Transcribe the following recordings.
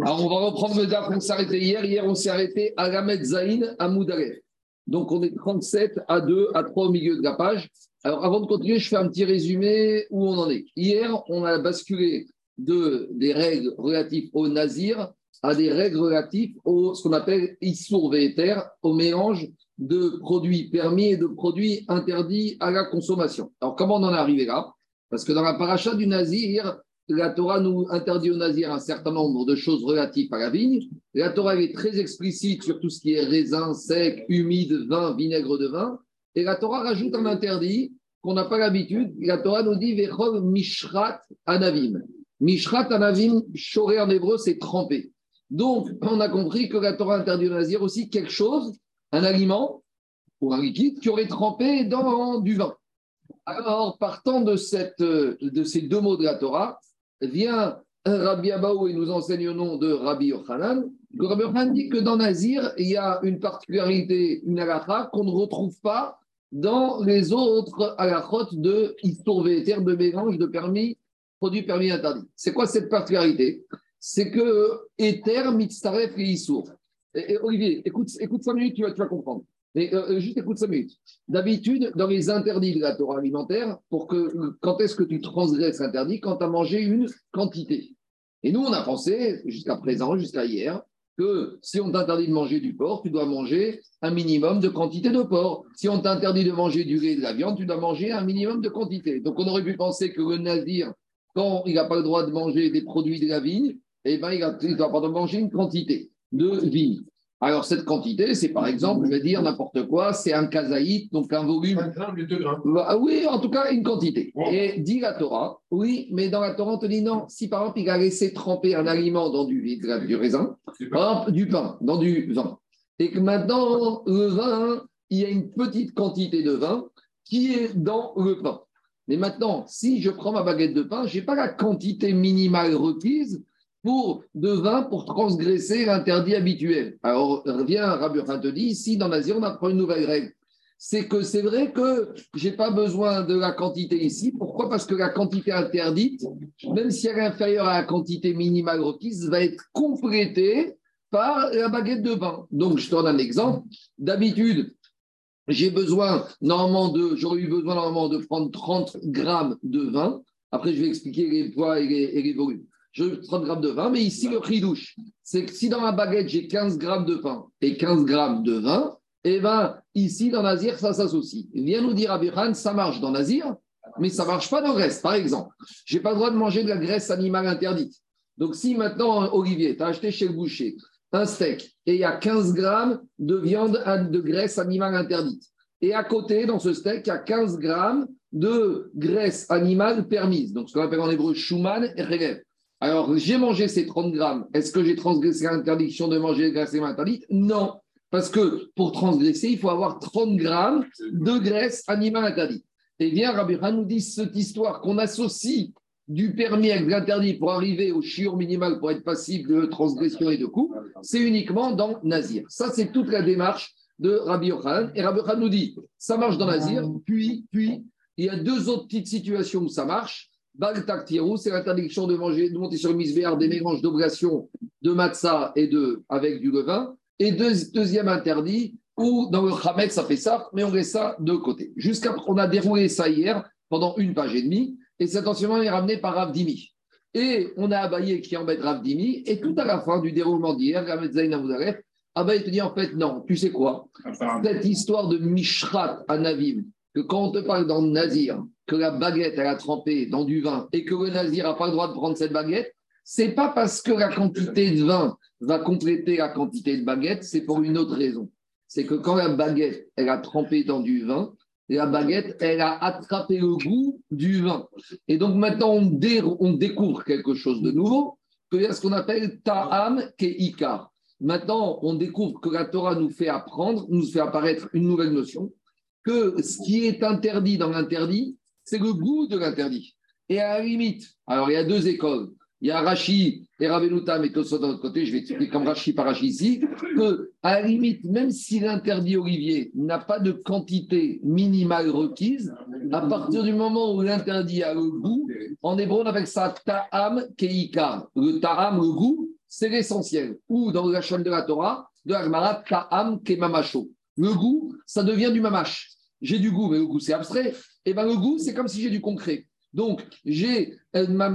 Alors, on va reprendre le date on s'est arrêté hier. Hier, on s'est arrêté à Gamet Zain à Moudaref. Donc, on est 37 à 2, à 3 au milieu de la page. Alors, avant de continuer, je fais un petit résumé où on en est. Hier, on a basculé de, des règles relatives au nazir à des règles relatives au ce qu'on appelle Issour Véter, au mélange de produits permis et de produits interdits à la consommation. Alors, comment on en est arrivé là? Parce que dans la paracha du nazir, la Torah nous interdit au nazir un certain nombre de choses relatives à la vigne. La Torah est très explicite sur tout ce qui est raisin sec, humide, vin, vinaigre de vin. Et la Torah rajoute un interdit qu'on n'a pas l'habitude. La Torah nous dit Vechov Mishrat Anavim. Mishrat Anavim, choré en hébreu, c'est trempé. Donc, on a compris que la Torah interdit au nazir aussi quelque chose, un aliment ou un liquide qui aurait trempé dans du vin. Alors, partant de, ces deux mots de la Torah, vient Rabbi Abaou et nous enseigne au nom de Rabbi Yochanan. Rabbi Yochanan dit que dans Nazir, il y a une particularité, une halakha qu'on ne retrouve pas dans les autres halakhot de histoire de mélange de permis, produits permis interdits. C'est quoi cette particularité? C'est que Ether, Mitzaref et Issour. Olivier, écoute, écoute 5 minutes, tu tu vas comprendre. Mais euh, euh, juste écoute 5 minutes. D'habitude, dans les interdits de la Torah alimentaire, pour que quand est-ce que tu transgresses l'interdit? Quand tu as mangé une quantité. Et nous, on a pensé, jusqu'à présent, jusqu'à hier, que si on t'interdit de manger du porc, tu dois manger un minimum de quantité de porc. Si on t'interdit de manger du lait et de la viande, tu dois manger un minimum de quantité. Donc on aurait pu penser que le nazir, quand il n'a pas le droit de manger des produits de la vigne, eh ben, il ne doit pas manger une quantité de vigne. Alors, cette quantité, c'est par exemple, je vais dire n'importe quoi, c'est un kazaït, donc un volume. 5 grammes, 2 grammes. Bah, oui, en tout cas, une quantité. Et dit la Torah, oui, mais dans la Torah, on te dit non. Si par exemple, il a laissé tremper un aliment dans du, du raisin, par exemple, du pain, dans du vin, et que maintenant, le vin, il y a une petite quantité de vin qui est dans le pain. Mais maintenant, si je prends ma baguette de pain, je n'ai pas la quantité minimale requise pour, de vin pour transgresser l'interdit habituel. Alors, revient Rabbi te dit, ici, dans l'Asie, on apprend une nouvelle règle. C'est que c'est vrai que je n'ai pas besoin de la quantité ici. Pourquoi? Parce que la quantité interdite, même si elle est inférieure à la quantité minimale requise, va être complétée par la baguette de vin. Donc, je donne un exemple. D'habitude, j'ai besoin normalement de, j'aurais eu besoin normalement de prendre 30 grammes de vin. Après, je vais expliquer les poids et les, et les volumes je 30 grammes de vin, mais ici, le prix douche, c'est que si dans ma baguette, j'ai 15 grammes de pain et 15 grammes de vin, eh bien, ici, dans Nazir, ça s'associe. Il vient nous dire, Abiran, ça marche dans Nazir, mais ça marche pas dans le reste. Par exemple, je n'ai pas le droit de manger de la graisse animale interdite. Donc, si maintenant, Olivier, tu as acheté chez le boucher un steak et il y a 15 grammes de viande de graisse animale interdite, et à côté, dans ce steak, il y a 15 grammes de graisse animale permise, donc ce qu'on appelle en hébreu shuman et regev. Alors, j'ai mangé ces 30 grammes. Est-ce que j'ai transgressé l'interdiction de manger les graisses interdites? Non. Parce que pour transgresser, il faut avoir 30 grammes de graisse animale interdite. Et bien, Rabbi nous dit cette histoire qu'on associe du permis avec l'interdit pour arriver au chiur minimal pour être passible de transgression et de coup, c'est uniquement dans Nazir. Ça, c'est toute la démarche de Rabbi Yochanan. Et Rabbi Yochanan nous dit, ça marche dans Nazir, puis, puis, il y a deux autres petites situations où ça marche c'est l'interdiction de manger, de monter sur le misbéar des mélanges d'oblations de matzah et de, avec du levain. Et deuxième interdit, où dans le Hamed, ça fait ça, mais on laisse ça de côté. Jusqu'à on a déroulé ça hier pendant une page et demie, et cet enseignement est ramené par Ravdimi. Et on a Abaye qui embête Ravdimi, et tout à la fin du déroulement d'hier, Ramed Zayn Abaye te dit en fait, non, tu sais quoi? Cette histoire de Mishrat à Navim, que quand on te parle dans le Nazir, que la baguette, elle a trempé dans du vin et que le nazir n'a pas le droit de prendre cette baguette, c'est pas parce que la quantité de vin va compléter la quantité de baguette, c'est pour une autre raison. C'est que quand la baguette, elle a trempé dans du vin, la baguette, elle a attrapé le goût du vin. Et donc maintenant, on, découvre quelque chose de nouveau, que y ce qu'on appelle ta'am ke'ikar. Maintenant, on découvre que la Torah nous fait apprendre, nous fait apparaître une nouvelle notion, que ce qui est interdit dans l'interdit, c'est le goût de l'interdit. Et à la limite, alors il y a deux écoles. il y a Rashi et Ravenuta, mais Tosot de l'autre côté, je vais expliquer comme Rashi par Rashi ici, que à la limite, même si l'interdit olivier n'a pas de quantité minimale requise, à partir du moment où l'interdit a le goût, en hébreu on appelle ça ta'am keika. Le ta'am, le goût, c'est l'essentiel. Ou dans la chaîne de la Torah, de l'Agmara, ta'am kemamacho. Le goût, ça devient du mamash. J'ai du goût, mais le goût c'est abstrait. Et bien le goût, c'est comme si j'ai du concret. Donc, j'ai euh, ma,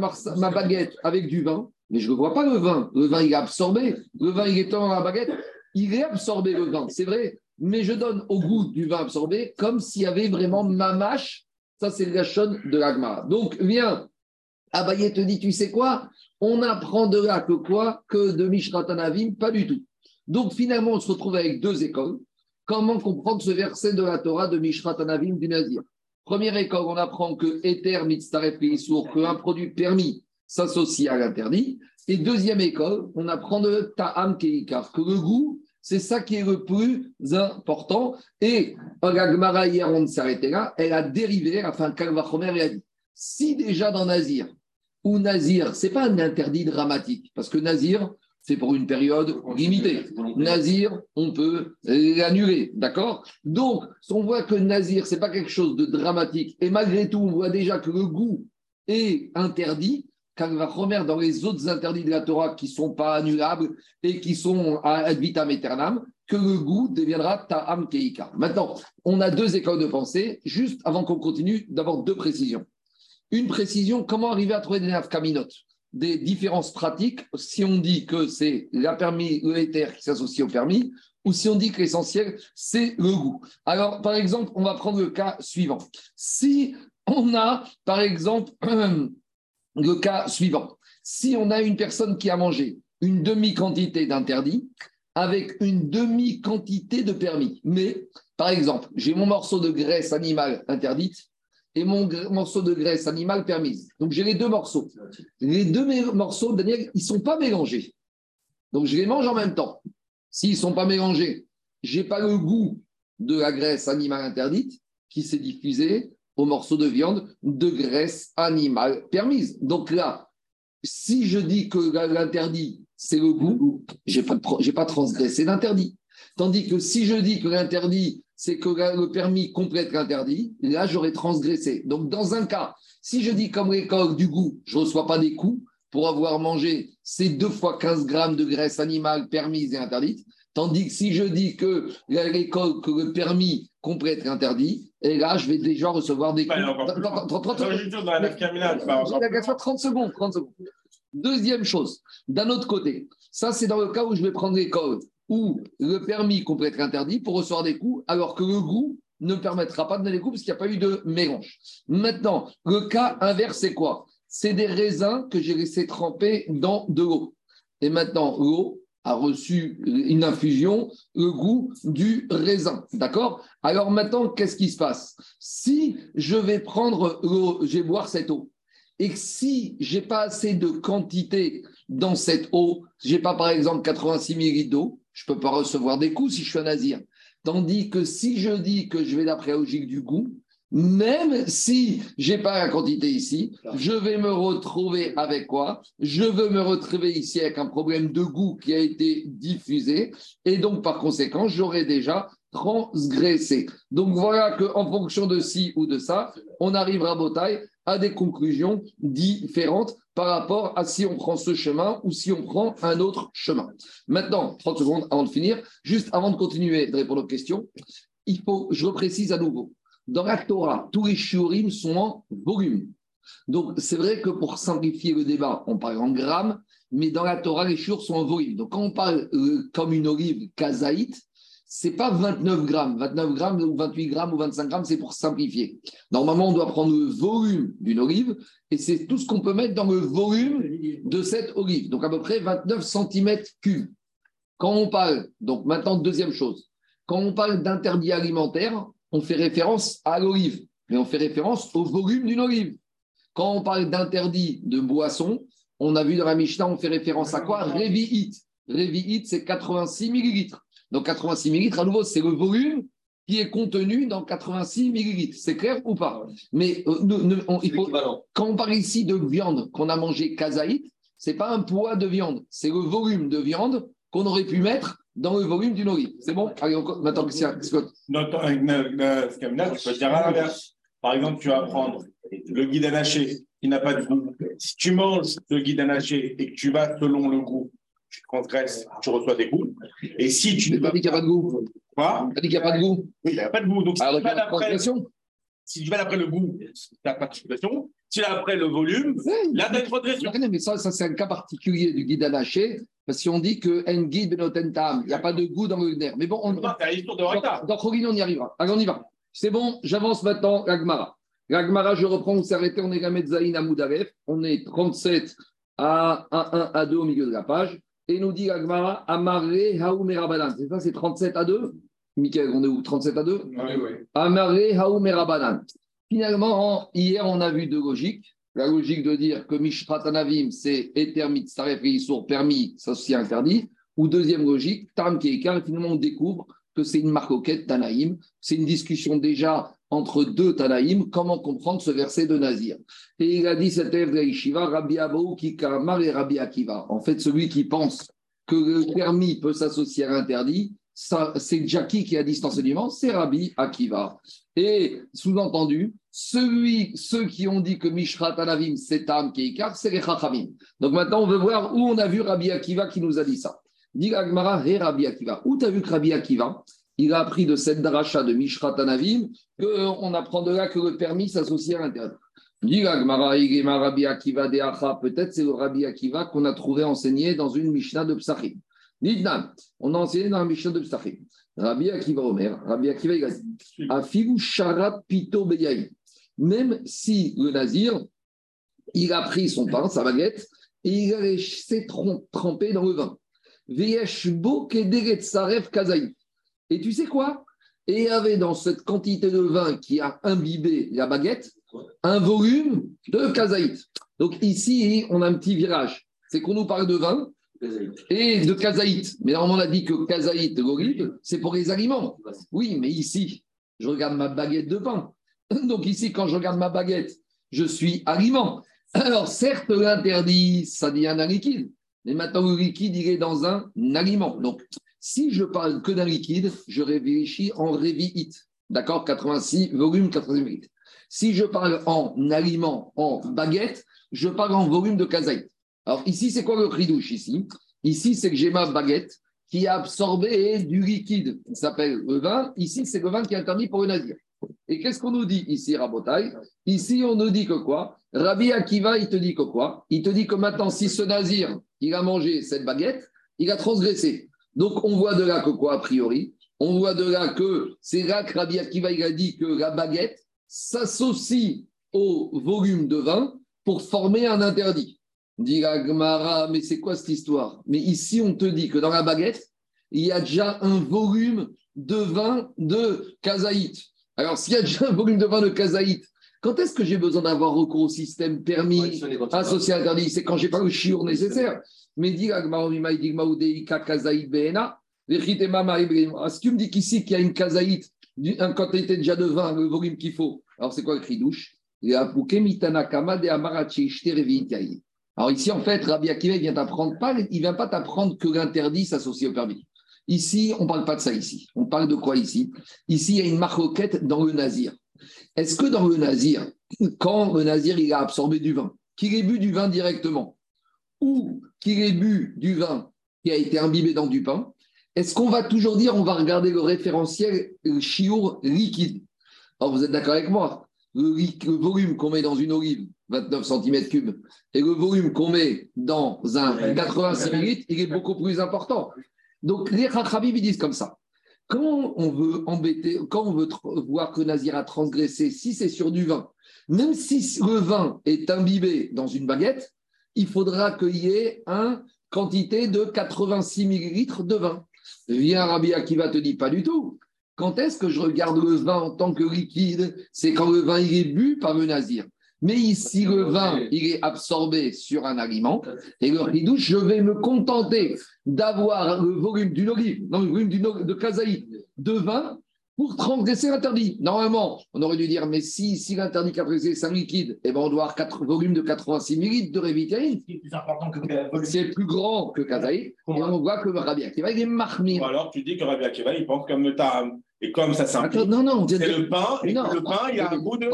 baguette avec du vin, mais je ne vois pas le vin. Le vin, il est absorbé. Le vin, il est dans la baguette. Il est absorbé, le vin, c'est vrai. Mais je donne au goût du vin absorbé comme s'il y avait vraiment ma mâche. Ça, c'est le gachon de l'agma. Donc, viens, Abaye te dit, tu sais quoi? On apprend de là que quoi? Que de Mishratanavim Pas du tout. Donc, finalement, on se retrouve avec deux écoles. Comment comprendre ce verset de la Torah de Mishratanavim du Nazir? Première école, on apprend que Ether que qu'un produit permis s'associe à l'interdit. Et deuxième école, on apprend de Ta'am Keikar, que le goût, c'est ça qui est le plus important. Et la hier, on s'arrêtait là, elle a dérivé, enfin, Kalvachomer, a dit si déjà dans Nazir, ou Nazir, c'est pas un interdit dramatique, parce que Nazir, c'est pour une période limitée. Nazir, on peut l'annuler, d'accord? Donc, on voit que Nazir, c'est pas quelque chose de dramatique, et malgré tout, on voit déjà que le goût est interdit, car il va remettre dans les autres interdits de la Torah qui ne sont pas annulables et qui sont à vitam aeternam, que le goût deviendra ta'am keika. Maintenant, on a deux écoles de pensée. Juste avant qu'on continue, d'abord deux précisions. Une précision, comment arriver à trouver des nafkaminotes des différences pratiques si on dit que c'est la permis, le qui s'associe au permis, ou si on dit que l'essentiel, c'est le goût. Alors, par exemple, on va prendre le cas suivant. Si on a, par exemple, le cas suivant. Si on a une personne qui a mangé une demi-quantité d'interdit avec une demi-quantité de permis, mais, par exemple, j'ai mon morceau de graisse animale interdite et mon morceau de graisse animale permise. Donc j'ai les deux morceaux. Les deux morceaux, Daniel, ils ne sont pas mélangés. Donc je les mange en même temps. S'ils ne sont pas mélangés, je n'ai pas le goût de la graisse animale interdite qui s'est diffusée au morceau de viande de graisse animale permise. Donc là, si je dis que l'interdit, c'est le goût, je n'ai pas, pas transgressé l'interdit. Tandis que si je dis que l'interdit, c'est que le permis complète l'interdit, là, j'aurais transgressé. Donc, dans un cas, si je dis comme l'école du goût, je ne reçois pas des coups pour avoir mangé ces deux fois 15 grammes de graisse animale permise et interdite, tandis que si je dis que l'école, que le permis complète l'interdit, et là, je vais déjà recevoir des coups. 30 secondes, 30 secondes. Deuxième chose, d'un autre côté, ça c'est dans le cas où je vais prendre l'école où le permis complète interdit pour recevoir des coups, alors que le goût ne permettra pas de donner des coups parce qu'il n'y a pas eu de mélange. Maintenant, le cas inverse, c'est quoi? C'est des raisins que j'ai laissés tremper dans de l'eau. Et maintenant, l'eau a reçu une infusion, le goût du raisin. D'accord? Alors maintenant, qu'est-ce qui se passe? Si je vais prendre l'eau, je vais boire cette eau, et si j'ai pas assez de quantité dans cette eau, j'ai pas par exemple 86 ml d'eau, je ne peux pas recevoir des coups si je suis un nazir. Tandis que si je dis que je vais d'après la logique du goût, même si j'ai pas la quantité ici, je vais me retrouver avec quoi? Je veux me retrouver ici avec un problème de goût qui a été diffusé et donc par conséquent, j'aurai déjà transgressé. Donc voilà qu'en fonction de ci ou de ça, on arrivera à à des conclusions différentes par rapport à si on prend ce chemin ou si on prend un autre chemin. Maintenant, 30 secondes avant de finir, juste avant de continuer de répondre aux questions, il faut, je reprécise à nouveau, dans la Torah, tous les shiurim sont en volume. Donc, c'est vrai que pour simplifier le débat, on parle en grammes, mais dans la Torah, les shiurim sont en volume. Donc, quand on parle euh, comme une olive kazaïte, c'est pas 29 grammes. 29 grammes ou 28 grammes ou 25 grammes, c'est pour simplifier. Normalement, on doit prendre le volume d'une olive et c'est tout ce qu'on peut mettre dans le volume de cette olive. Donc à peu près 29 cm cubes. Quand on parle, donc maintenant, deuxième chose, quand on parle d'interdit alimentaire, on fait référence à l'olive, mais on fait référence au volume d'une olive. Quand on parle d'interdit de boisson, on a vu dans la Mishnah, on fait référence à quoi? Révi'it. Révi'it, c'est 86 millilitres. Donc 86 millilitres, à nouveau, c'est le volume qui est contenu dans 86 millilitres. C'est clair ou pas? Mais euh, il faut, quand on parle ici de viande qu'on a mangé kazaït, ce n'est pas un poids de viande, c'est le volume de viande qu'on aurait pu mettre dans le volume d'une olive. C'est bon? Allez, maintenant. Non, tu peux dire à l'inverse. Par exemple, tu vas prendre le guide anaché qui n'a pas de goût. Si tu manges le guide anaché et que tu vas selon le goût, tu transgresses, tu reçois des goûts. Et si tu ne pas dit qu'il n'y a pas de goût. Quoi? Tu dit qu'il n'y a pas de goût. Oui, il n'y a pas de goût. Donc, si Alors, tu vas d'après si tu vas d'après le goût, tu n'as pas de. Si tu vas d'après le volume, là, tu as une transgression. Mais ça, ça c'est un cas particulier du guide anaché. Parce qu'on dit que en guide benotentam, il n'y a pas de goût dans le nerf. Mais bon, on. Non, c'est l'histoire de Rita. Dans Khorine, on y arrivera. Allez, on y va. C'est bon, j'avance maintenant, Gagmara. Gagmara, je reprends, on s'est arrêté, on est Gamet Zain à Moudaref. On est 37 à 1, 1 à 2 au milieu de la page. Et nous dit Gagmara, Amaré Haoumerabanan. C'est ça, c'est 37 à 2 Michael, on est où? 37 à 2 Oui, oui. Amaré Haoumerabanan. Finalement, hier, on a vu deux logiques. La logique de dire que Mishrat Anavim, c'est Etermit Saref Issour permis, ça aussi interdit. Ou deuxième logique, Tam Keikar, finalement, on découvre que c'est une marcoquette Tanaïm. C'est une discussion déjà entre deux Tanaïm. Comment comprendre ce verset de Nazir? Et il a dit cet élève de Yeshiva, Rabbi Abou Kikamar et Rabbi Akiva. En fait, celui qui pense que le permis peut s'associer à l'interdit, c'est Jackie qui a dit cet enseignement, c'est Rabbi Akiva. Et sous-entendu, celui, ceux qui ont dit que Mishrat Anavim, c'est Tam Keikar, c'est les Chachamim. Donc maintenant, on veut voir où on a vu Rabbi Akiva qui nous a dit ça. Dit Agmara, Hé Rabbi Akiva. Où tu as vu que Rabbi Akiva, il a appris de cette daracha de Mishrat Anavim, qu'on apprend de là que le permis s'associe à l'interdit. Dit Agmara, Rabbi Akiva de peut-être c'est le Rabbi Akiva qu'on a trouvé enseigné dans une Mishnah de Psachim. Nidnam, on a enseigné dans la Mishnah de Psachim. Rabbi Akiva Omer, Rabbi Akiva il a dit Afigu Sharat Pito Beyaï. Même si le Nazir, il a pris son pain, sa baguette, et il laissé tremper dans le vin. Et tu sais quoi? Et il y avait dans cette quantité de vin qui a imbibé la baguette un volume de kazaït. Donc ici, on a un petit virage. C'est qu'on nous parle de vin et de kazaït. Mais normalement, on a dit que kazaït, c'est pour les aliments. Oui, mais ici, je regarde ma baguette de pain. Donc ici, quand je regarde ma baguette, je suis aliment. Alors certes, l'interdit, ça devient un liquide. Mais maintenant, le liquide, il est dans un aliment. Donc, si je parle que d'un liquide, je réfléchis en révite. D'accord? 86, volume 86 Si je parle en aliment, en baguette, je parle en volume de kazaït. Alors ici, c'est quoi le ridouche ici? Ici, c'est que j'ai ma baguette qui a absorbé du liquide qui s'appelle le vin. Ici, c'est le vin qui est interdit pour le nazir. Et qu'est-ce qu'on nous dit ici, Rabotai? Ici, on nous dit que quoi? Rabbi Akiva, il te dit que quoi? Il te dit que maintenant, si ce nazir, il a mangé cette baguette, il a transgressé. Donc, on voit de là que quoi, a priori? On voit de là que c'est là que Rabbi Akiva, il a dit que la baguette s'associe au volume de vin pour former un interdit. Dit Gmara, mais c'est quoi cette histoire? Mais ici, on te dit que dans la baguette, il y a déjà un volume de vin de kazaït. Alors, s'il y a déjà un volume de vin de kazaït, quand est-ce que j'ai besoin d'avoir recours au système permis associé à interdit C'est quand j'ai pas le chiour nécessaire. Mais dit ah, si tu me dis qu'ici, qu'il y a une kazaït, une quantité déjà de vin, le volume qu'il faut, alors c'est quoi le cri douche? Alors ici, en fait, Rabbi Akiva, il vient t'apprendre pas, il vient pas t'apprendre que l'interdit s'associe au permis. Ici, on ne parle pas de ça ici. On parle de quoi ici? Ici, il y a une marquette dans le nazir. Est-ce que dans le nazir, quand le nazir il a absorbé du vin, qu'il ait bu du vin directement, ou qu'il ait bu du vin qui a été imbibé dans du pain, est-ce qu'on va toujours dire, on va regarder le référentiel le chiour liquide? Alors vous êtes d'accord avec moi le, volume qu'on met dans une olive, 29 cm3, et le volume qu'on met dans un 86 ml, il est beaucoup plus important. Donc les Khachabim, ils disent comme ça. Quand on veut embêter, quand on veut voir que Nazir a transgressé, si c'est sur du vin, même si le vin est imbibé dans une baguette, il faudra qu'il y ait une quantité de 86 ml de vin. Viens Rabbi Akiva te dit pas du tout. Quand est-ce que je regarde le vin en tant que liquide? C'est quand le vin est bu par le nazir. Mais ici, le vin, il est absorbé sur un aliment. Et le ridouche, je vais me contenter d'avoir le volume d'une olive, non, le volume de kazaï, de vin pour transgresser l'interdit. Normalement, on aurait dû dire, mais si, si l'interdit transgressé, c'est un liquide, eh ben on doit avoir 4 volumes de 86 ml de révitaïne. C'est plus grand que Kazaï. Et on voit que Rabbi Akiva, il est marmire. Ou alors tu dis que Rabbi Akiva, il pense comme le Tam. Et comme ça non, c'est le pain. Et non, le pain, il a un goût de.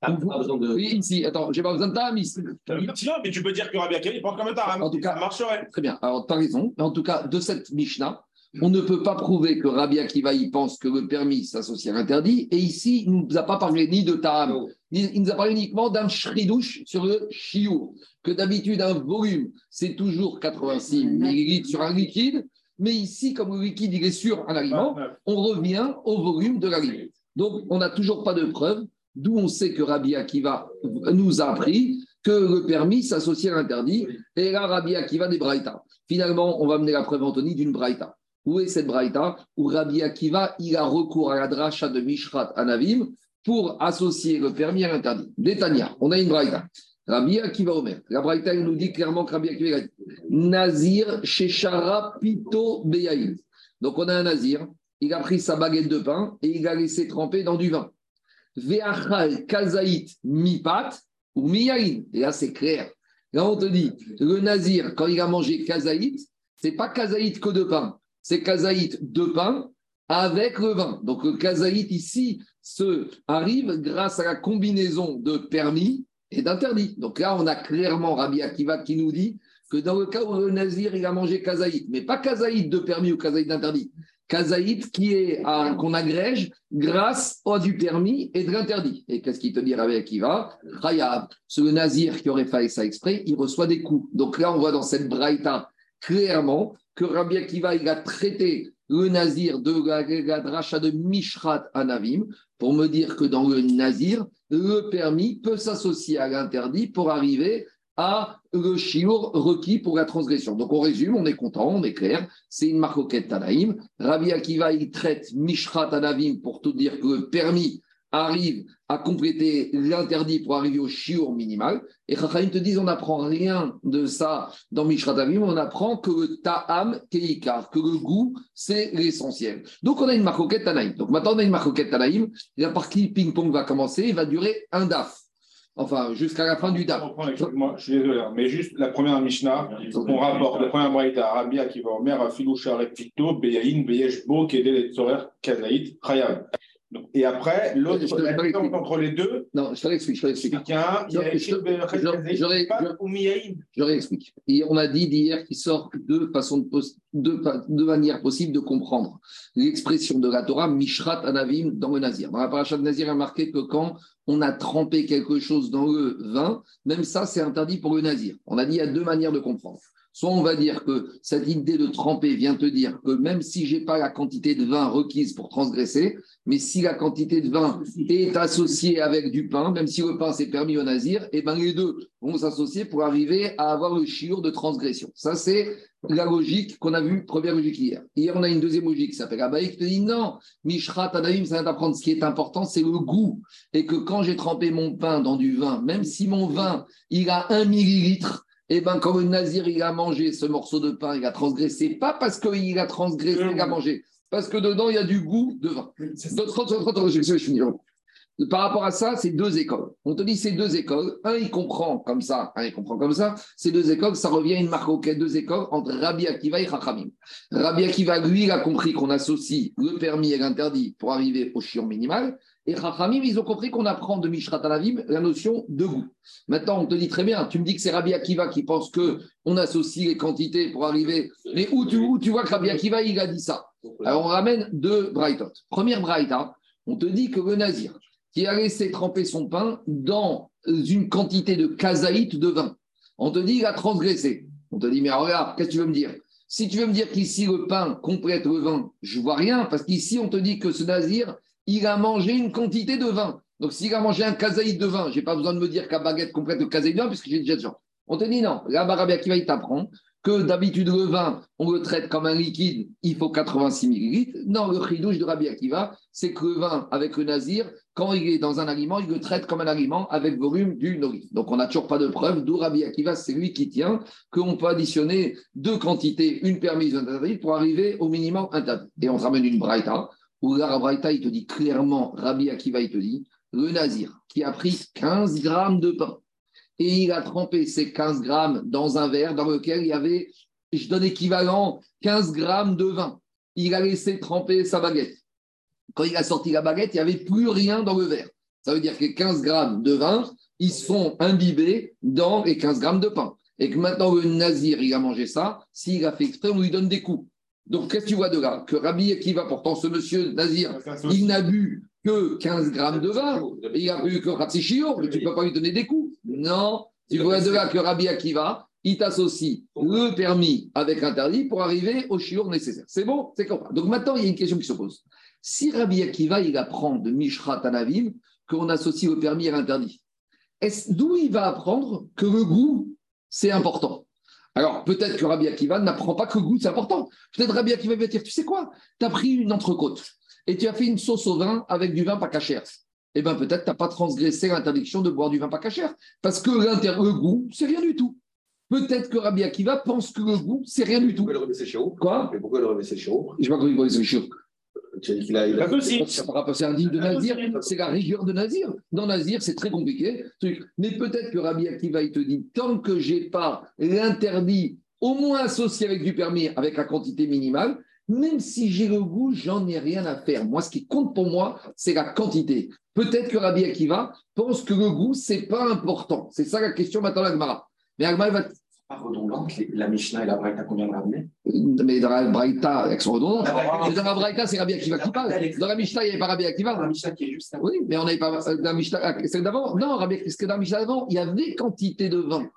Ah, oui, ici, attends, j'ai pas besoin de ici. Non, mais tu peux dire que Rabbi Akiva, il pense comme Tam. En tout cas, ça marcherait. Très bien. Alors, tu as raison. Mais en tout cas, de cette Mishnah, on ne peut pas prouver que Rabbi Akiva y pense que le permis s'associe à l'interdit. Et ici, il ne nous a pas parlé ni de Taham, il nous a parlé uniquement d'un shridouche sur le chiour. Que d'habitude, un volume, c'est toujours 86 ml sur un liquide. Mais ici, comme le liquide il est sur un aliment, on revient au volume de l'aliment. Donc, on n'a toujours pas de preuve, d'où on sait que Rabbi Akiva nous a appris que le permis s'associe à l'interdit. Et là, Rabbi Akiva des Braïta. Finalement, on va mener la preuve, Anthony, d'une Braïta. Où est cette braïta Où Rabbi Akiva, il a recours à la dracha de Mishrat Anavim pour associer le permis à l'interdit. Détania, on a une braïta. Rabbi Akiva Omer. La braïta, nous dit clairement que Rabbi Akiva dit Nazir Sheshara Pito Beyaïl. Donc on a un Nazir, il a pris sa baguette de pain et il a laissé tremper dans du vin. Veachal Kazaït Mipat ou Miyaïn. Et là, c'est clair. Là, on te dit, le Nazir, quand il a mangé Kazaït, c'est pas Kazaït que de pain c'est kazaït de pain avec le vin. Donc le kazaït ici se arrive grâce à la combinaison de permis et d'interdit. Donc là, on a clairement Rabbi Akiva qui nous dit que dans le cas où le nazir il a mangé kazaït, mais pas kazaït de permis ou kazaït d'interdit, kazaït qui est qu'on agrège grâce au du permis et de l'interdit. Et qu'est-ce qu'il te dit Rabbi Akiva? Khayab, ce nazir qui aurait fait ça exprès, il reçoit des coups. Donc là, on voit dans cette braïta clairement que Rabbi Akiva il a traité le nazir de la, dracha de Mishrat Anavim pour me dire que dans le nazir, le permis peut s'associer à l'interdit pour arriver à le chiour requis pour la transgression. Donc on résume, on est content, on est clair, c'est une marcoquette Tanaïm. Rabbi Akiva, il traite Mishrat Anavim pour tout dire que le permis arrive à compléter l'interdit pour arriver au chiour minimal. Et Chachamim te dit, on n'apprend rien de ça dans Mishratavim, on apprend que le ta'am keikar, que le goût, c'est l'essentiel. Donc on a une marcoquette Tanaïm. Donc maintenant on a une marcoquette Tanaïm, la partie ping-pong va commencer, il va durer un daf. Enfin, jusqu'à la fin du daf. Moi, je suis désolé, hein, mais juste la première Mishnah, on rapporte, la première Moïta, Arabia qui va au maire, Filoucha, Repito, Beyaïn, Beyeshbo, Kedel, Tzorer, Kazaït, Khayab. Et après, l'autre, la entre les deux. Non, je te l'explique. Je te l'explique. Je réexplique. Et on a dit d'hier qu'il sort deux façons de, deux, deux manières possibles de comprendre l'expression de la Torah, Mishrat Anavim, dans le Nazir. Dans la paracha de Nazir, il a marqué que quand on a trempé quelque chose dans le vin, même ça, c'est interdit pour le Nazir. On a dit il y a deux manières de comprendre. Soit on va dire que cette idée de tremper vient te dire que même si je n'ai pas la quantité de vin requise pour transgresser, mais si la quantité de vin est associée avec du pain, même si le pain c'est permis au nazir, et eh ben les deux vont s'associer pour arriver à avoir le chiour de transgression. Ça, c'est la logique qu'on a vue, première logique hier. Hier, on a une deuxième logique qui s'appelle Abaï qui te dit non, Mishrat Adaïm, ça vient d'apprendre ce qui est important, c'est le goût. Et que quand j'ai trempé mon pain dans du vin, même si mon vin, il a un millilitre, eh bien, quand le nazir, il a mangé ce morceau de pain, il a transgressé, pas parce qu'il a transgressé, il a mangé, parce que dedans, il y a du goût de vin. Par rapport à ça, c'est deux écoles. On te dit c'est deux écoles. Un, il comprend comme ça, un, il comprend comme ça. Ces deux écoles, ça revient à une marque auquel deux écoles entre Rabbi Akiva et Chachamim. Rabbi Akiva, lui, il a compris qu'on associe le permis et l'interdit pour arriver au chion minimal. Et Rachamim, ils ont compris qu'on apprend de Mishrat Alavim la notion de goût. Maintenant, on te dit très bien, tu me dis que c'est Rabbi Akiva qui pense qu'on associe les quantités pour arriver. Mais où tu, tu vois que Rabbi Akiva, il a dit ça? Alors, on ramène deux Braithot. Première Braïta, on te dit que le Nazir, qui a laissé tremper son pain dans une quantité de kazaït de vin, on te dit qu'il a transgressé. On te dit, mais regarde, qu'est-ce que tu veux me dire? Si tu veux me dire qu'ici le pain complète le vin, je vois rien, parce qu'ici on te dit que ce Nazir, il a mangé une quantité de vin. Donc, s'il a mangé un kazaïd de vin, je n'ai pas besoin de me dire qu'à baguette complète de kazaïd de vin, puisque j'ai déjà de gens. On te dit non. Là, Rabbi Akiva, il t'apprend que d'habitude le vin, on le traite comme un liquide, il faut 86 millilitres. Non, le chidouche de Rabbi Akiva, c'est que le vin avec le nazir, quand il est dans un aliment, il le traite comme un aliment avec volume du nourri. Donc on n'a toujours pas de preuve, d'où Rabbi Akiva, c'est lui qui tient qu'on peut additionner deux quantités, une permise, une interdite, pour arriver au minimum interdit. Et on ramène une braïta, où la braïta, il te dit clairement, Rabbi Akiva, il te dit, le nazir qui a pris 15 grammes de pain et il a trempé ces 15 grammes dans un verre dans lequel il y avait, je donne équivalent, 15 grammes de vin. Il a laissé tremper sa baguette. Quand il a sorti la baguette, il n'y avait plus rien dans le verre. Ça veut dire que 15 grammes de vin, ils sont imbibés dans les 15 grammes de pain. Et que maintenant, le nazir, il a mangé ça. S'il a fait exprès, on lui donne des coups. Donc, qu'est-ce que tu vois de là Que Rabbi va pourtant ce monsieur nazir, il n'a bu que 15 grammes de vin, et il a bu que Ratsichio, mais tu ne peux pas lui donner des coups. Non, tu vois de là que Rabbi Akiva, il t'associe le permis avec interdit pour arriver au chiour nécessaire. C'est bon? C'est comme Donc maintenant, il y a une question qui se pose. Si Rabbi Akiva, il apprend de Mishra Tanavim qu'on associe le permis à l'interdit, d'où il va apprendre que le goût, c'est important? Alors, peut-être que Rabbi Akiva n'apprend pas que le goût, c'est important. Peut-être Rabbi Akiva va dire, tu sais quoi? Tu as pris une entrecôte et tu as fait une sauce au vin avec du vin pas cachère. Eh bien, peut-être tu n'as pas transgressé l'interdiction de boire du vin pas cachère. Parce que le goût, c'est rien du tout. Peut-être que Rabbi Akiva pense que le goût, c'est rien du tout. Pourquoi le remet chaud Quoi? Mais pourquoi le remet chaud Je ne sais pas comment il c'est chaud. C'est un digne de Nazir, c'est la rigueur de Nazir. Dans Nazir, c'est très compliqué. Mais peut-être que Rabbi Akiva, il te dit tant que j'ai pas l'interdit, au moins associé avec du permis, avec la quantité minimale, même si j'ai le goût, j'en ai rien à faire. Moi, ce qui compte pour moi, c'est la quantité. Peut-être que Rabbi Akiva pense que le goût, c'est pas important. C'est ça la question maintenant, Agmara. Mais Agmara va pas redondantes, la Mishnah et la Braïta vient de ramener Mais dans la Braïta, elles sont redondantes. Dans la Braïta, c'est Rabbi Akiva qui parle. Dans la Mishnah, il n'y avait pas Rabbi Akiva. Dans la Mishnah qui est juste avant. Oui, mais on n'avait pas. Dans la Mishnah, ah, c'est d'avant Non, Rabbi, que dans la Mishnah d'avant, il y avait quantité de vin.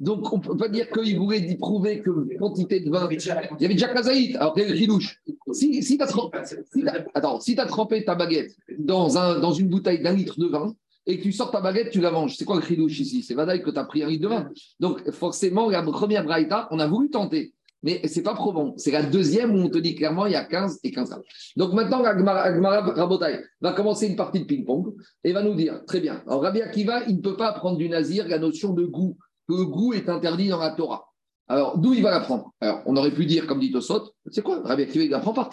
Donc, on ne peut pas dire qu'il voulait prouver que quantité de vin. Il y avait déjà Kazaït, alors quel ridouche. Si, si tu as, si as, trempé ta baguette dans, un, dans une bouteille d'un litre de vin, et tu sors ta baguette, tu la manges. C'est quoi le chidouche ici? C'est Vadaï que tu as pris un litre de vin. Donc, forcément, la première braïta, on a voulu tenter. Mais ce n'est pas probant. C'est la deuxième où on te dit clairement il y a 15 et 15 Donc maintenant, Agmara Rabotai va commencer une partie de ping-pong et va nous dire très bien. Alors Rabbi Akiva, il ne peut pas apprendre du nazir la notion de goût. Le goût est interdit dans la Torah. Alors, d'où il va l'apprendre? Alors, on aurait pu dire, comme dit Tosot, c'est quoi? Rabbi Akiva, il n'apprend pas.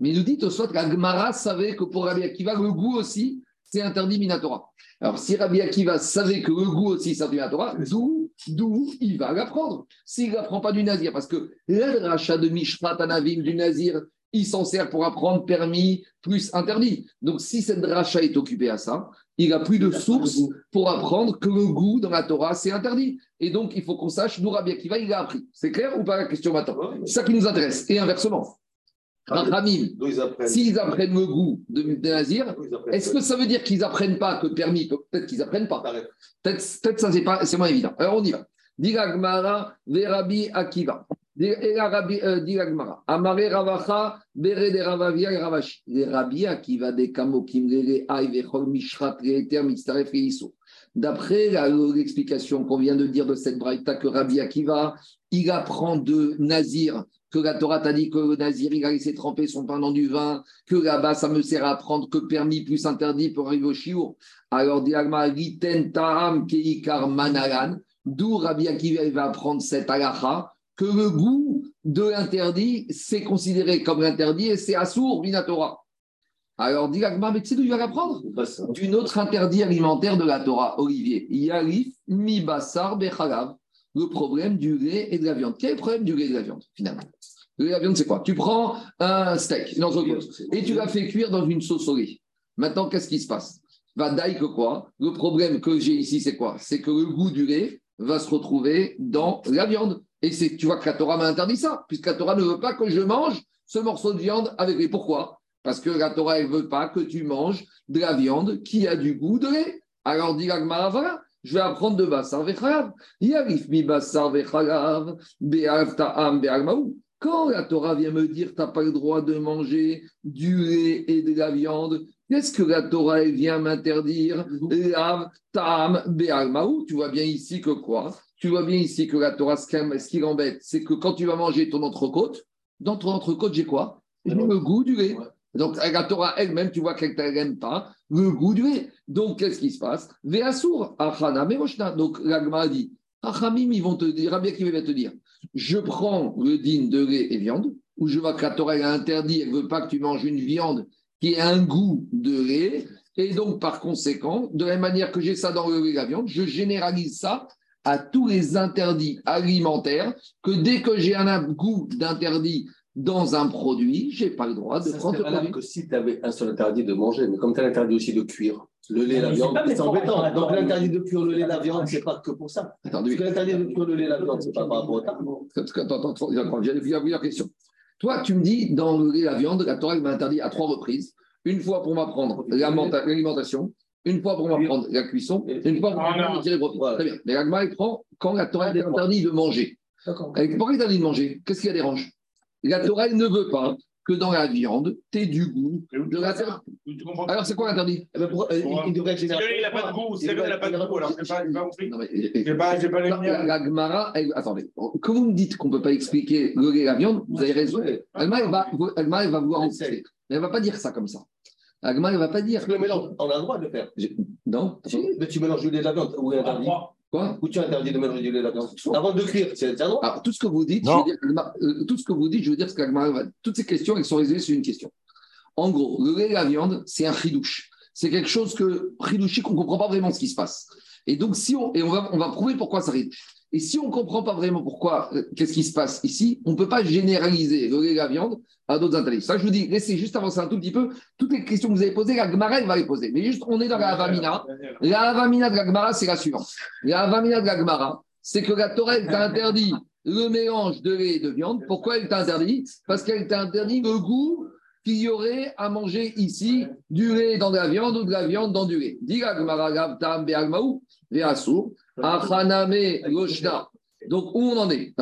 Mais il nous dit Tosot qu'Agmara savait que pour Rabbi Akiva, le goût aussi, c'est interdit Minatora. Alors, si Rabbi Akiva savait que le goût aussi c'est interdit Minatora, d'où, d'où il va l'apprendre S'il ne l'apprend pas du Nazir, parce que rachat de Mishrat Anavim du Nazir, il s'en sert pour apprendre permis plus interdit. Donc, si cette rachat est occupée à ça, il n'a plus de source pour apprendre que le goût dans la Torah, c'est interdit. Et donc, il faut qu'on sache d'où Rabbi Akiva, il a appris. C'est clair ou pas la question maintenant C'est ça qui nous intéresse. Et inversement. Ramim, s'ils apprennent le goût de, Nazir, est-ce que ça veut dire qu'ils n'apprennent pas que permis Peut-être qu'ils n'apprennent pas. Peut-être peut ça, c'est, pas, c'est moins évident. Alors on y va. Diragmara, Verabi Akiva. Diragmara. Amare Ravacha, Bere de Ravavia Ravashi. Rabbi Akiva de Kamokim, Lele Aï, Vechol Mishrat, Reter, Mistaref et D'après l'explication qu'on vient de dire de cette braïta que Rabbi Akiva, il apprend de Nazir que la Torah t'a dit que le Nazir, il a laissé tremper son pain dans du vin, que là-bas, ça me sert à apprendre que permis plus interdit pour arriver au chiour. Alors, diagma, riten ta'am keikar manalan, d'où Rabbi Akiva va apprendre cette alacha, que le goût de l'interdit, c'est considéré comme l'interdit et c'est assour, Torah. Alors, diagma, mais tu sais d'où il va l'apprendre D'une autre interdit alimentaire de la Torah, Olivier. Yarif mi basar bechalav le problème du lait et de la viande. Quel est le problème du lait et de la viande, finalement? Le lait et la viande, c'est quoi? Tu prends un steak, une et tu l'as fait cuire dans une sauce au lait. Maintenant, qu'est-ce qui se passe? Va que quoi? Le problème que j'ai ici, c'est quoi? C'est que le goût du lait va se retrouver dans la viande. Et c'est, tu vois que la Torah m'a interdit ça, puisque la Torah ne veut pas que je mange ce morceau de viande avec lait. Pourquoi? Parce que la Torah ne veut pas que tu manges de la viande qui a du goût de lait. Alors, dit voilà, je vais apprendre de Bassar Vechalav. Yarif mi Bassar Vechalav, Be'av Ta'am Be'almaou. Quand la Torah vient me dire tu n'as pas le droit de manger du lait et de la viande, qu'est-ce que la Torah vient m'interdire? Lav Ta'am Be'almaou. Tu vois bien ici que quoi? Tu vois bien ici que la Torah, ce qui l'embête, c'est que quand tu vas manger ton entrecôte, dans ton entrecôte, j'ai quoi? J'ai le goût du lait. Donc, la Torah elle-même, tu vois qu'elle n'aime pas le goût du lait. Donc, qu'est-ce qui se passe? Veasour, achana, meroshna. Donc, l'agma dit Achamim, ils vont te dire, Rabbi qui va te dire je prends le din de lait et viande, ou je vois que la Torah a interdit, elle ne veut pas que tu manges une viande qui ait un goût de lait, et donc par conséquent, de la même manière que j'ai ça dans le lait et la viande, je généralise ça à tous les interdits alimentaires, que dès que j'ai un goût d'interdit dans un produit, je n'ai pas le droit de prendre le produit. que si tu avais un seul interdit de manger, mais comme tu as l'interdit aussi de cuire, le lait, la viande, c'est embêtant. Donc l'interdit de cuire le lait, la viande, c'est pas que pour ça. Parce que l'interdit de cuire le lait, la viande, c'est pas par rapport au temps. Attends, attends, attends, j'ai plusieurs questions. Toi, tu me dis, dans le lait, la viande, la Torah m'a interdit à trois reprises. Une fois pour m'apprendre l'alimentation, une fois pour m'apprendre la cuisson, une fois pour m'apprendre tirer profit. Très bien. Mais l'agma, il prend quand la Torah est interdit de manger. Pourquoi il est interdit de manger? Qu'est-ce qui la dérange? La Torah, elle ne veut pas que dans la viande, tu aies du goût de la terre. Alors, c'est quoi l'interdit? Eh ben, euh, Il devrait être général. Il n'a pas de goût, c'est il n'a pas de goût, alors je n'ai pas compris. Je n'ai pas. La Gemara, attendez, quand vous me dites qu'on ne peut pas expliquer le lait et la viande, vous avez raison. Alma, elle va, elle va vouloir en Mais elle ne va pas dire ça comme ça. Agma, elle ne va pas dire. Le mélange, on a le droit de le faire. Non. Mais tu mélanges du lait et de la viande, ou interdit Quoi? Ou tu interdis de mélanger du lait la viande Avant de cuire, c'est un droit Alors, tout ce que vous dites, je veux dire, euh, tout ce que vous dites, je veux dire, ce toutes ces questions, elles sont résolues sur une question. En gros, le lait et la viande, c'est un chidouche. C'est quelque chose que, chidouchi, qu'on ne comprend pas vraiment ce qui se passe. Et donc, si on, et on va, on va prouver pourquoi ça arrive. Et si on ne comprend pas vraiment pourquoi, euh, qu'est-ce qui se passe ici, on ne peut pas généraliser le lait et la viande à d'autres interdits. Ça, je vous dis, laissez juste avancer un tout petit peu. Toutes les questions que vous avez posées, la Gemara, va les poser. Mais juste, on est dans la Avamina. La Avamina de la Gemara, c'est la suivante. La Avamina de la Gemara, c'est que la Torah, t'a interdit le mélange de lait et de viande. Pourquoi elle t'a interdit? Parce qu'elle t'a interdit le goût qu'il y aurait à manger ici du lait dans de la viande ou de la viande dans du lait. Dis la Gemara. Achaname Loshna. Donc, où on en est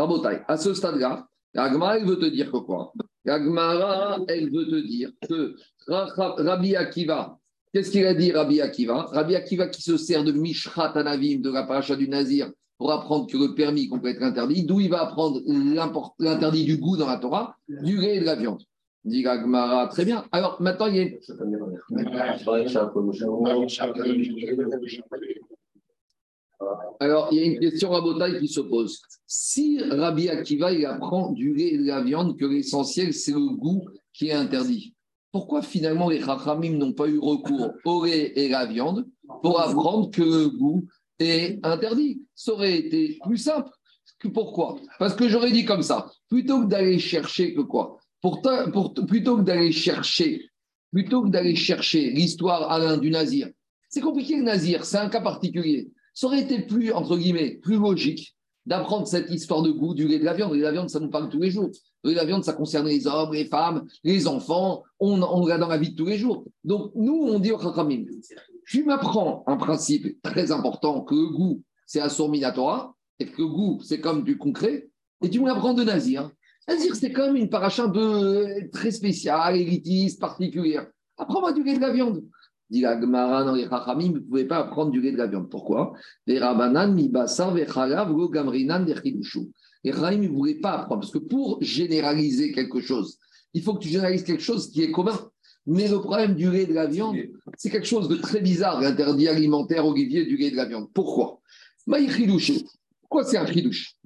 À ce stade-là, l'Agmara, elle veut te dire que quoi L'Agmara, elle veut te dire que Rabbi Akiva, qu'est-ce qu'il a dit Rabbi Akiva Rabbi Akiva qui se sert de Mishrat Anavim, de la paracha du Nazir, pour apprendre que le permis peut être interdit, d'où il va apprendre l'interdit du goût dans la Torah, du lait et de la viande. Dit Gagmara, très bien. Alors maintenant, il y a. Alors, il y a une question à Botaï qui se pose. Si Rabbi Akiva apprend du lait et de la viande, que l'essentiel, c'est le goût qui est interdit, pourquoi finalement les Chachamim n'ont pas eu recours au lait et la viande pour apprendre que le goût est interdit? Ça aurait été plus simple. Pourquoi? Parce que j'aurais dit comme ça, plutôt que d'aller chercher que quoi? Pour, Plutôt que d'aller chercher, plutôt que d'aller chercher l'histoire Alain du Nazir, c'est compliqué le Nazir, c'est un cas particulier. Ça aurait été plus, entre guillemets, plus logique d'apprendre cette histoire de goût du lait de la viande. Le lait de la viande, ça nous parle tous les jours. Le lait de la viande, ça concerne les hommes, les femmes, les enfants. On, on regarde dans la vie de tous les jours. Donc, nous, on dit au Chachamim, tu m'apprends un principe très important que le goût, c'est un Minatora, et que le goût, c'est comme du concret, et tu me l'apprends de Nazir. Nazir, c'est comme une paracha un peu très spéciale, élitiste, particulière. Apprends-moi du lait de la viande. Dit la Gemara dans les vous ne pouvez pas apprendre du lait de la viande. Pourquoi? Les mi basar, go gamrinan. Les ne voulaient pas apprendre, parce que pour généraliser quelque chose, il faut que tu généralises quelque chose qui est commun. Mais le problème du lait de la viande, c'est quelque chose de très bizarre, l'interdit alimentaire Olivier du lait de la viande. Pourquoi? Pourquoi c'est un chidouche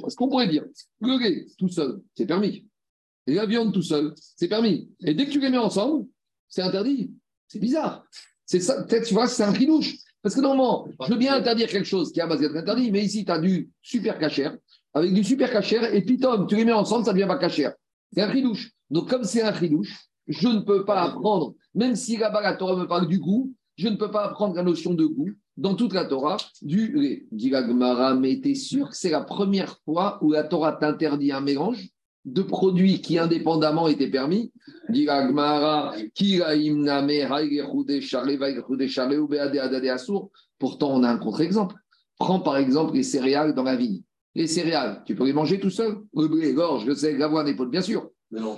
Parce qu'on pourrait dire, le lait tout seul, c'est permis et la viande tout seul, c'est permis. Et dès que tu les mets ensemble, c'est interdit. C'est bizarre. C'est ça, peut-être, tu vois, c'est un trinouche. Parce que normalement, je veux bien interdire quelque chose qui a base d'être interdit, mais ici, tu as du super cachère, avec du super cachère, et puis Tom, tu les mets ensemble, ça devient pas cachère. C'est un trinouche. Donc, comme c'est un trinouche, je ne peux pas apprendre, même si là-bas la Torah me parle du goût, je ne peux pas apprendre la notion de goût dans toute la Torah du lait. Dit mais tu es sûr que c'est la première fois où la Torah t'interdit un mélange? De produits qui indépendamment étaient permis. Pourtant, on a un contre-exemple. Prends par exemple les céréales dans la vigne. Les céréales, tu peux les manger tout seul. Le blé, l'orge, le sel, l'avoine, les bien sûr.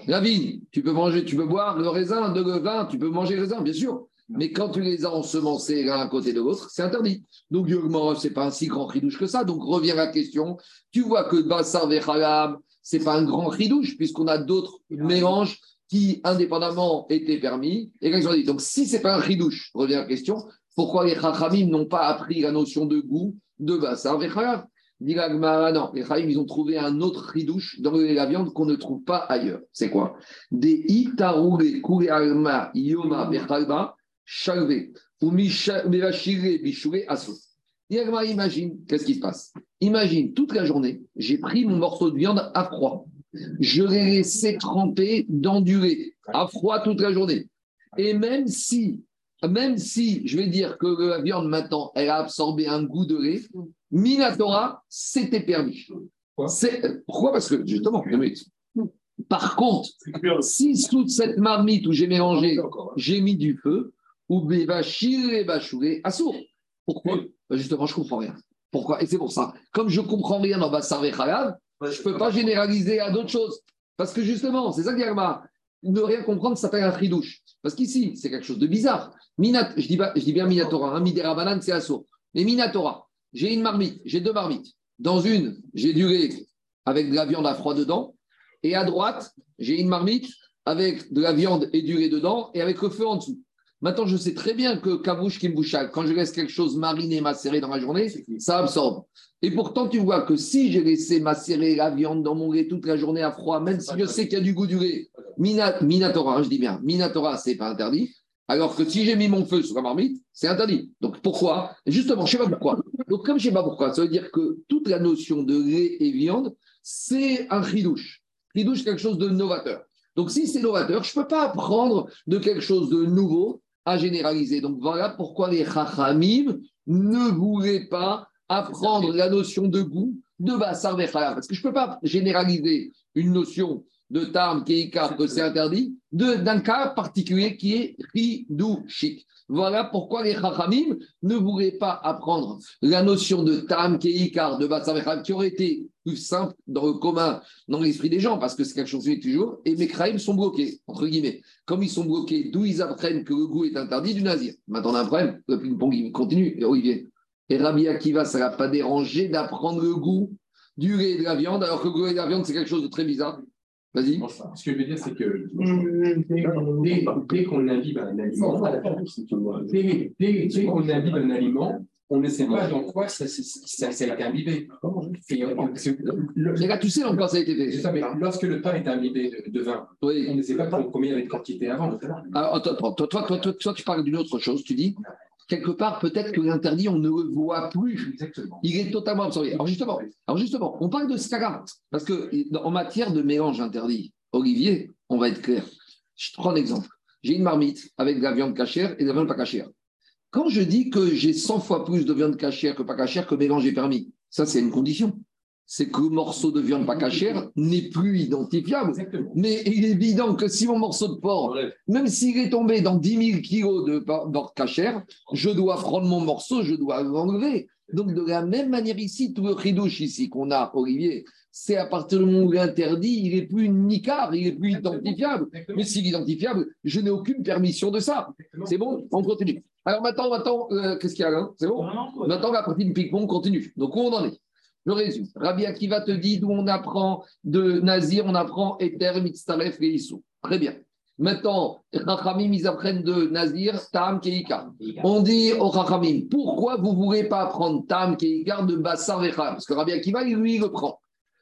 La vigne, tu peux manger, tu peux boire le raisin, de le vin, tu peux manger le raisin, bien sûr. Mais quand tu les as ensemencés l'un à côté de l'autre, c'est interdit. Donc, ce n'est pas un si grand ridouche que ça. Donc, revient la question. Tu vois que Bassar Vechalam, ce n'est pas un grand ridouche, puisqu'on a d'autres mélanges qui, indépendamment, étaient permis. Et dit. Donc, si ce n'est pas un ridouche, revient la question, pourquoi les Chachamim n'ont pas appris la notion de goût de Bassar Vechalam non, les Chaim, ils ont trouvé un autre ridouche dans la viande qu'on ne trouve pas ailleurs. C'est quoi? Des itaroule alma yoma bechalba chalve ou mevashire bishure aso. Imagine, qu'est-ce qui se passe? Imagine, toute la journée, j'ai pris mon morceau de viande à froid. Je l'ai laissé tremper dans du lait, à froid toute la journée. Et même si, même si, je vais dire que la viande maintenant, elle a absorbé un goût de lait, Minatora, c'était permis. Pourquoi? Parce que, justement, par contre, si sous cette marmite où j'ai mélangé, j'ai mis du feu, ou bachoué, assour. Pourquoi? Bah, Justement, je ne comprends rien. Pourquoi? Et c'est pour ça. Comme je ne comprends rien dans Bassar Khalab, je ne peux pas généraliser à d'autres choses. Parce que justement, c'est ça qui a ne rien comprendre, ça s'appelle un fridouche. Parce qu'ici, c'est quelque chose de bizarre. Minat, je, dis je dis bien Minatora, hein, Midera Banane, c'est assour. Mais Minatora, j'ai une marmite, j'ai deux marmites. Dans une, j'ai du lait avec de la viande à froid dedans. Et à droite, j'ai une marmite avec de la viande et du lait dedans et avec le feu en dessous. Maintenant, je sais très bien que Kabouche Kimbouchak, quand je laisse quelque chose mariner, macérer dans la journée, ça absorbe. Et pourtant, tu vois que si j'ai laissé macérer la viande dans mon lait toute la journée à froid, même si je sais qu'il y a du goût du lait, Minatora, je dis bien, Minatora, c'est pas interdit. Alors que si j'ai mis mon feu sur la marmite, c'est interdit. Donc pourquoi? Justement, je ne sais pas pourquoi. Donc comme je ne sais pas pourquoi, ça veut dire que toute la notion de lait et viande, c'est un ridouche. Ridouche, quelque chose de novateur. Donc si c'est novateur, je ne peux pas apprendre de quelque chose de nouveau à généraliser. Donc voilà pourquoi les chachamim ne voulaient pas apprendre la notion de goût de Bassar Parce que je ne peux pas généraliser une notion de Tam, Keika, que c'est interdit, d'un cas particulier qui est Ridouchik. Voilà pourquoi les Chachamim ne voulaient pas apprendre la notion de Tam, Keikar, de Bassavecham, qui aurait été plus simple dans le commun, dans l'esprit des gens, parce que c'est quelque chose qui est toujours, et mes Kraïm sont bloqués, entre guillemets. Comme ils sont bloqués, d'où ils apprennent que le goût est interdit du nazir. Maintenant, on a un problème, le ping-pong continue, et Olivier. Et Rabbi Akiva, ça ne l'a pas dérangé d'apprendre le goût du lait et de la viande, alors que le goût de la viande, c'est quelque chose de très bizarre. Vas-y. Ce que je veux dire, c'est que dès, qu'on imbibe un aliment, dès, qu'on imbibe un aliment, on ne sait pas dans quoi ça, ça, a été imbibé. Les gars, tu sais dans quoi ça a été fait. Ça, mais lorsque le pain est imbibé de, vin, on ne sait pas combien il y avait de quantité avant. Alors, toi, toi, toi, toi, tu parles d'une autre chose. Tu dis, quelque part, peut-être que l'interdit, on ne le voit plus. Exactement. Il est totalement absorbé. Alors justement, alors justement on parle de Skaga, parce que en matière de mélange interdit, Olivier, on va être clair. Je prends un exemple. J'ai une marmite avec de la viande cachère et de la viande pas cachère. Quand je dis que j'ai 100 fois plus de viande cachère que pas cachère, que mélange est permis, ça c'est une condition c'est que le morceau de viande pas cachère n'est plus identifiable. Mais il est évident que si mon morceau de porc, même s'il est tombé dans 10 000 kilos de porc cachère, je dois prendre mon morceau, je dois l'enlever. Donc, de la même manière ici, tout le ridouche ici qu'on a, Olivier, c'est à partir du moment où l'interdit, il n'est plus nicard, il n'est plus identifiable. Mais s'il est identifiable, je n'ai aucune permission de ça. C'est bon? On continue. Alors maintenant, maintenant euh, qu'est-ce qu'il y a là C'est bon? Maintenant, la partie de ping-pong continue. Donc, où on en est? Je résume. Rabbi Akiva te dit d'où on apprend de Nazir, on apprend Eter, Mitzaref, Geissou. Très bien. Maintenant, Rachamim, ils apprennent de Nazir, Tam, Keikar. On dit au Rachamim, pourquoi vous ne voulez pas apprendre Tam, Keikar de Bassar Vechalav Parce que Rabbi Akiva, lui, il le prend.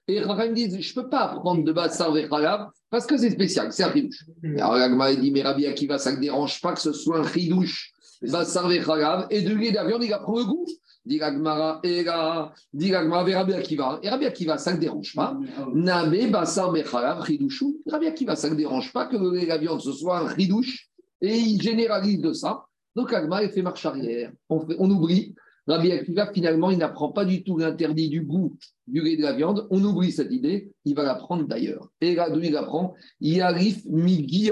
Et Rachamim dit, je ne peux pas apprendre de Bassar Vechalav parce que c'est spécial, c'est un chidouche. Alors Agma dit, mais Rabbi Akiva, ça ne dérange pas que ce soit un chidouche, Bassar Vechalav, et de lui, la viande, il apprend le goût. Dit Gagmara, et Rabbi Akiva. Et Rabbi Akiva, ça ne dérange pas. Nabe, Bassar, Mechalav, Ridouchou. Rabbi Akiva, ça ne dérange pas que la viande ce soit un ridouche. Et il généralise de ça. Donc Agma, il fait marche arrière. On, fait, on oublie. Rabbi Akiva, finalement, il n'apprend pas du tout l'interdit du goût du lait de la viande. On oublie cette idée. Il va l'apprendre d'ailleurs. Et là, d'où il apprend Yarif Migi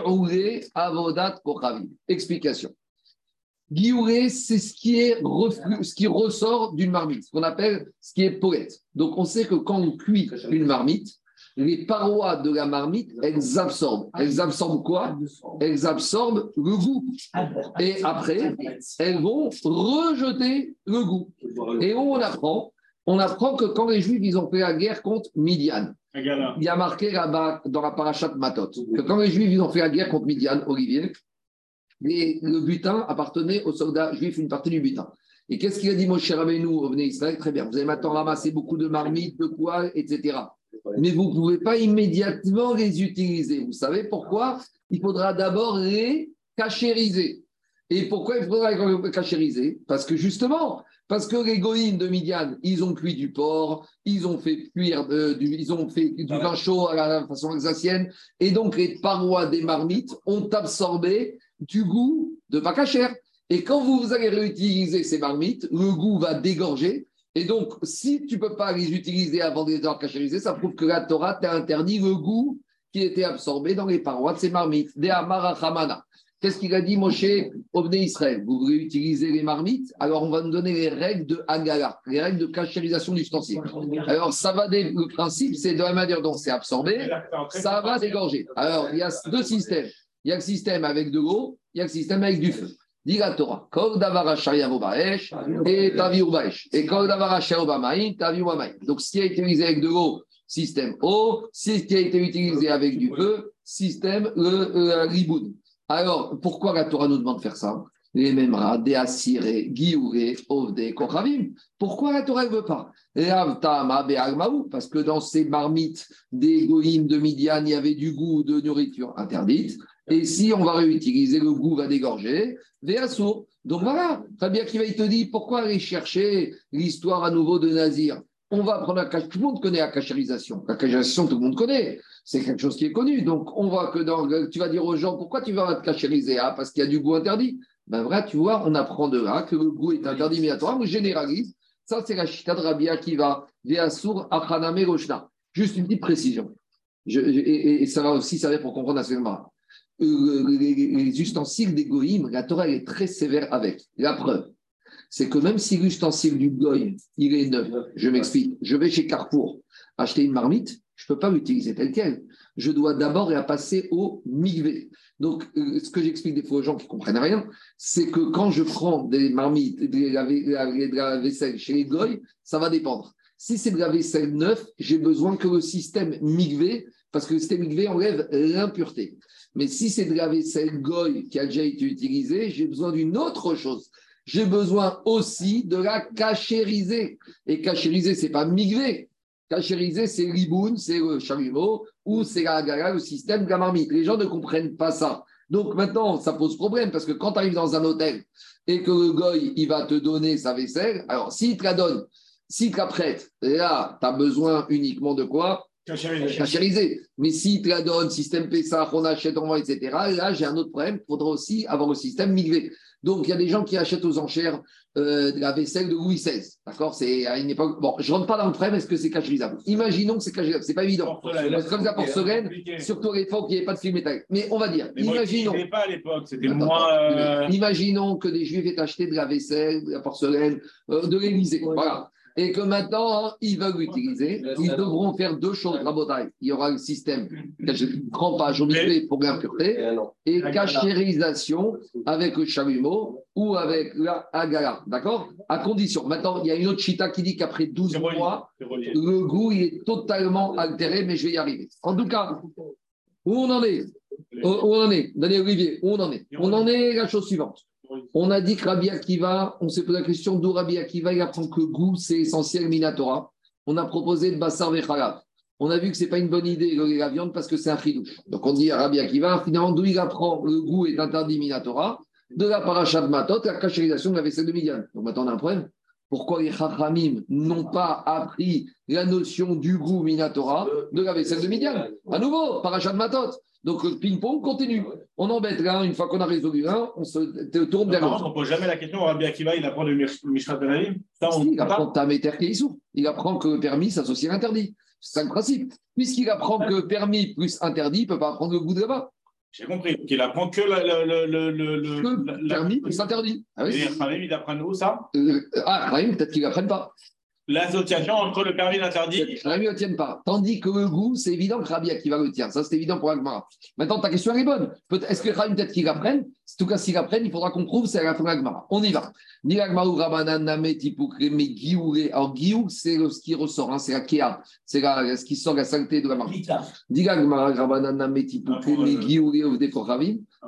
Avodat Kochavi. Explication. Guillouret, c'est ce qui est ce qui ressort d'une marmite, ce qu'on appelle ce qui est poète. Donc on sait que quand on cuit une marmite, les parois de la marmite, elles absorbent. Elles absorbent quoi? Elles absorbent le goût. Et après, elles vont rejeter le goût. Et on apprend On apprend que quand les Juifs ils ont fait la guerre contre Midian, il y a marqué là-bas dans la parachat Matot que quand les Juifs ils ont fait la guerre contre Midian, Olivier, le butin appartenait aux soldats juifs, une partie du butin. Et qu'est-ce qu'il a dit, mon cher Rabbeinu, venez Israël Très bien, vous allez maintenant ramasser beaucoup de marmites, de quoi, etc. Mais vous ne pouvez pas immédiatement les utiliser. Vous savez pourquoi? Il faudra d'abord les cachériser. Et pourquoi il faudra les cachériser? Parce que justement, parce que les goïnes de Midian, ils ont cuit du porc, ils ont fait cuire du, ils ont fait du vin chaud à la façon alsacienne, et donc les parois des marmites ont absorbé du goût de pas Et quand vous allez réutiliser ces marmites, le goût va dégorger. Et donc, si tu ne peux pas les utiliser avant de les avoir cachériser, ça prouve que la Torah t'a interdit le goût qui était absorbé dans les parois de ces marmites. De Qu'est-ce qu'il a dit, Moshe, Ovne Israël Vous voulez utiliser les marmites Alors, on va nous donner les règles de Hagala, les règles de cachérisation d'ustensiles. Alors, ça va le principe, c'est de la manière dont c'est absorbé, ça va dégorger. Alors, il y a deux systèmes. Il y a le système avec de l'eau, il y a le système avec du feu. Dit la Torah, et Et Donc, ce qui a été utilisé avec de l'eau, système eau. Ce qui a été utilisé avec du feu, système le, riboun. Alors, pourquoi la Torah nous demande de faire ça? Les Memra, des Assiré, Giouré, Ovde, Kochavim. Pourquoi la Torah ne veut pas? Parce que dans ces marmites des de Midian, il y avait du goût de nourriture interdite. Et si on va réutiliser, le goût va dégorger, Véasso. Donc voilà, Fabien qui va te dire pourquoi aller chercher l'histoire à nouveau de Nazir? On va prendre la Tout le monde connaît la cachérisation. La cachérisation, tout le monde connaît. C'est quelque chose qui est connu. Donc on voit que dans, tu vas dire aux gens pourquoi tu vas te cachériser ah, Parce qu'il y a du goût interdit. Ben vrai, tu vois, on apprend de là que le goût est interdit immédiatement. On généralise. Ça, c'est la chita de Rabia qui va Véassour Achaname Roshna. Juste une petite précision. et, ça va aussi servir pour comprendre la seconde les, ustensiles des la Torah est très sévère avec. La preuve, c'est que même si l'ustensile du goïm, il est neuf, je m'explique, je vais chez Carrefour acheter une marmite, je ne peux pas l'utiliser telle qu'elle. Je dois d'abord la passer au migvé. Donc, euh, ce que j'explique des fois aux gens qui ne comprennent rien, c'est que quand je prends des marmites, de la, vaisselle chez les goïs, ça va dépendre. Si c'est de la vaisselle neuve, j'ai besoin que le système migvé, parce que le système migvé enlève l'impureté. Mais si c'est de la vaisselle goy qui a déjà été utilisée, j'ai besoin d'une autre chose. J'ai besoin aussi de la cachériser. Et cachériser, ce n'est pas migrer. Cachériser, c'est riboun, c'est le chalumeau, ou c'est la le système de la marmite. Les gens ne comprennent pas ça. Donc maintenant, ça pose problème parce que quand tu arrives dans un hôtel et que le goy, il va te donner sa vaisselle, alors s'il te la donne, s'il te la prête, là, tu as besoin uniquement de quoi? Cachérisé. Mais si tu la donnes, système PSA, on achète, en vend, etc., là, j'ai un autre problème. Il faudra aussi avoir le système migvé. Donc, il y a des gens qui achètent aux enchères euh, de la vaisselle de Louis XVI. D'accord? C'est à une époque. Bon, je ne rentre pas dans le problème, est-ce que c'est cachérisable Imaginons que c'est cachérisable. Ce n'est pas évident. Comme la porcelaine, surtout à l'époque, il n'y avait pas de film métallique. Mais on va dire, imaginons. pas à l'époque, c'était moins. Euh, imaginons que des juifs aient acheté de la vaisselle, de la porcelaine, euh, de l'Élysée. Voilà et que maintenant, ils veulent l'utiliser. Ils devront faire deux choses, bataille. Il y aura le système crampage au pour l'impureté et cachérisation avec le chalumeau ou avec la agala. D'accord? À condition. Maintenant, il y a une autre chita qui dit qu'après 12 mois, le goût il est totalement altéré, mais je vais y arriver. En tout cas, où on en est? Où on en est? Daniel Olivier, où on en est? On en est la chose suivante. On a dit que Rabbi Akiva, on s'est posé la question d'où Rabbi Akiva, il apprend que goût, c'est essentiel, Minatora. On a proposé de Bassar Vechalav. On a vu que ce n'est pas une bonne idée de la viande parce que c'est un chidouche. Donc on dit Rabbi Akiva, finalement, d'où il apprend le goût est interdit Minatora De la paracha de Matot, la cachérisation de la vaisselle de Midian. Donc maintenant, on a un problème. Pourquoi les Chachamim n'ont pas appris la notion du goût Minatora de la vaisselle de Midian? À nouveau, paracha de Matot. Donc le ping-pong continue. On embête là, une fois qu'on a résolu on se tourne vers l'autre. On ne pose jamais la question, Rabbi Akiva, il apprend le Mishrat Benavim Il apprend Tameter. Il apprend que ça s'associe à l'interdit. C'est ça le principe. Puisqu'il apprend que permis plus interdit, il ne peut pas apprendre le goût de là-bas. J'ai compris. Qu'il apprend que le, permis plus interdit. Ah oui. Il apprend où ça? Euh, Ah, Khalim, peut-être qu'il n'apprenne pas. L'association entre le permis et l'interdit. Rabbi ne tient pas. Tandis que le goût, c'est évident que Rabbi Akiva le tient. Ça, c'est évident pour Agmara. Maintenant, ta question, est bonne. Est-ce que Rabbi, peut-être qu'il l'apprenne En tout cas, s'il l'apprenne, il faudra qu'on prouve, c'est à la fin de l'Agmara. On y va. Alors, Guiou, c'est ce qui ressort, hein, c'est la Kéa. C'est ce qui sort la saleté de la marque.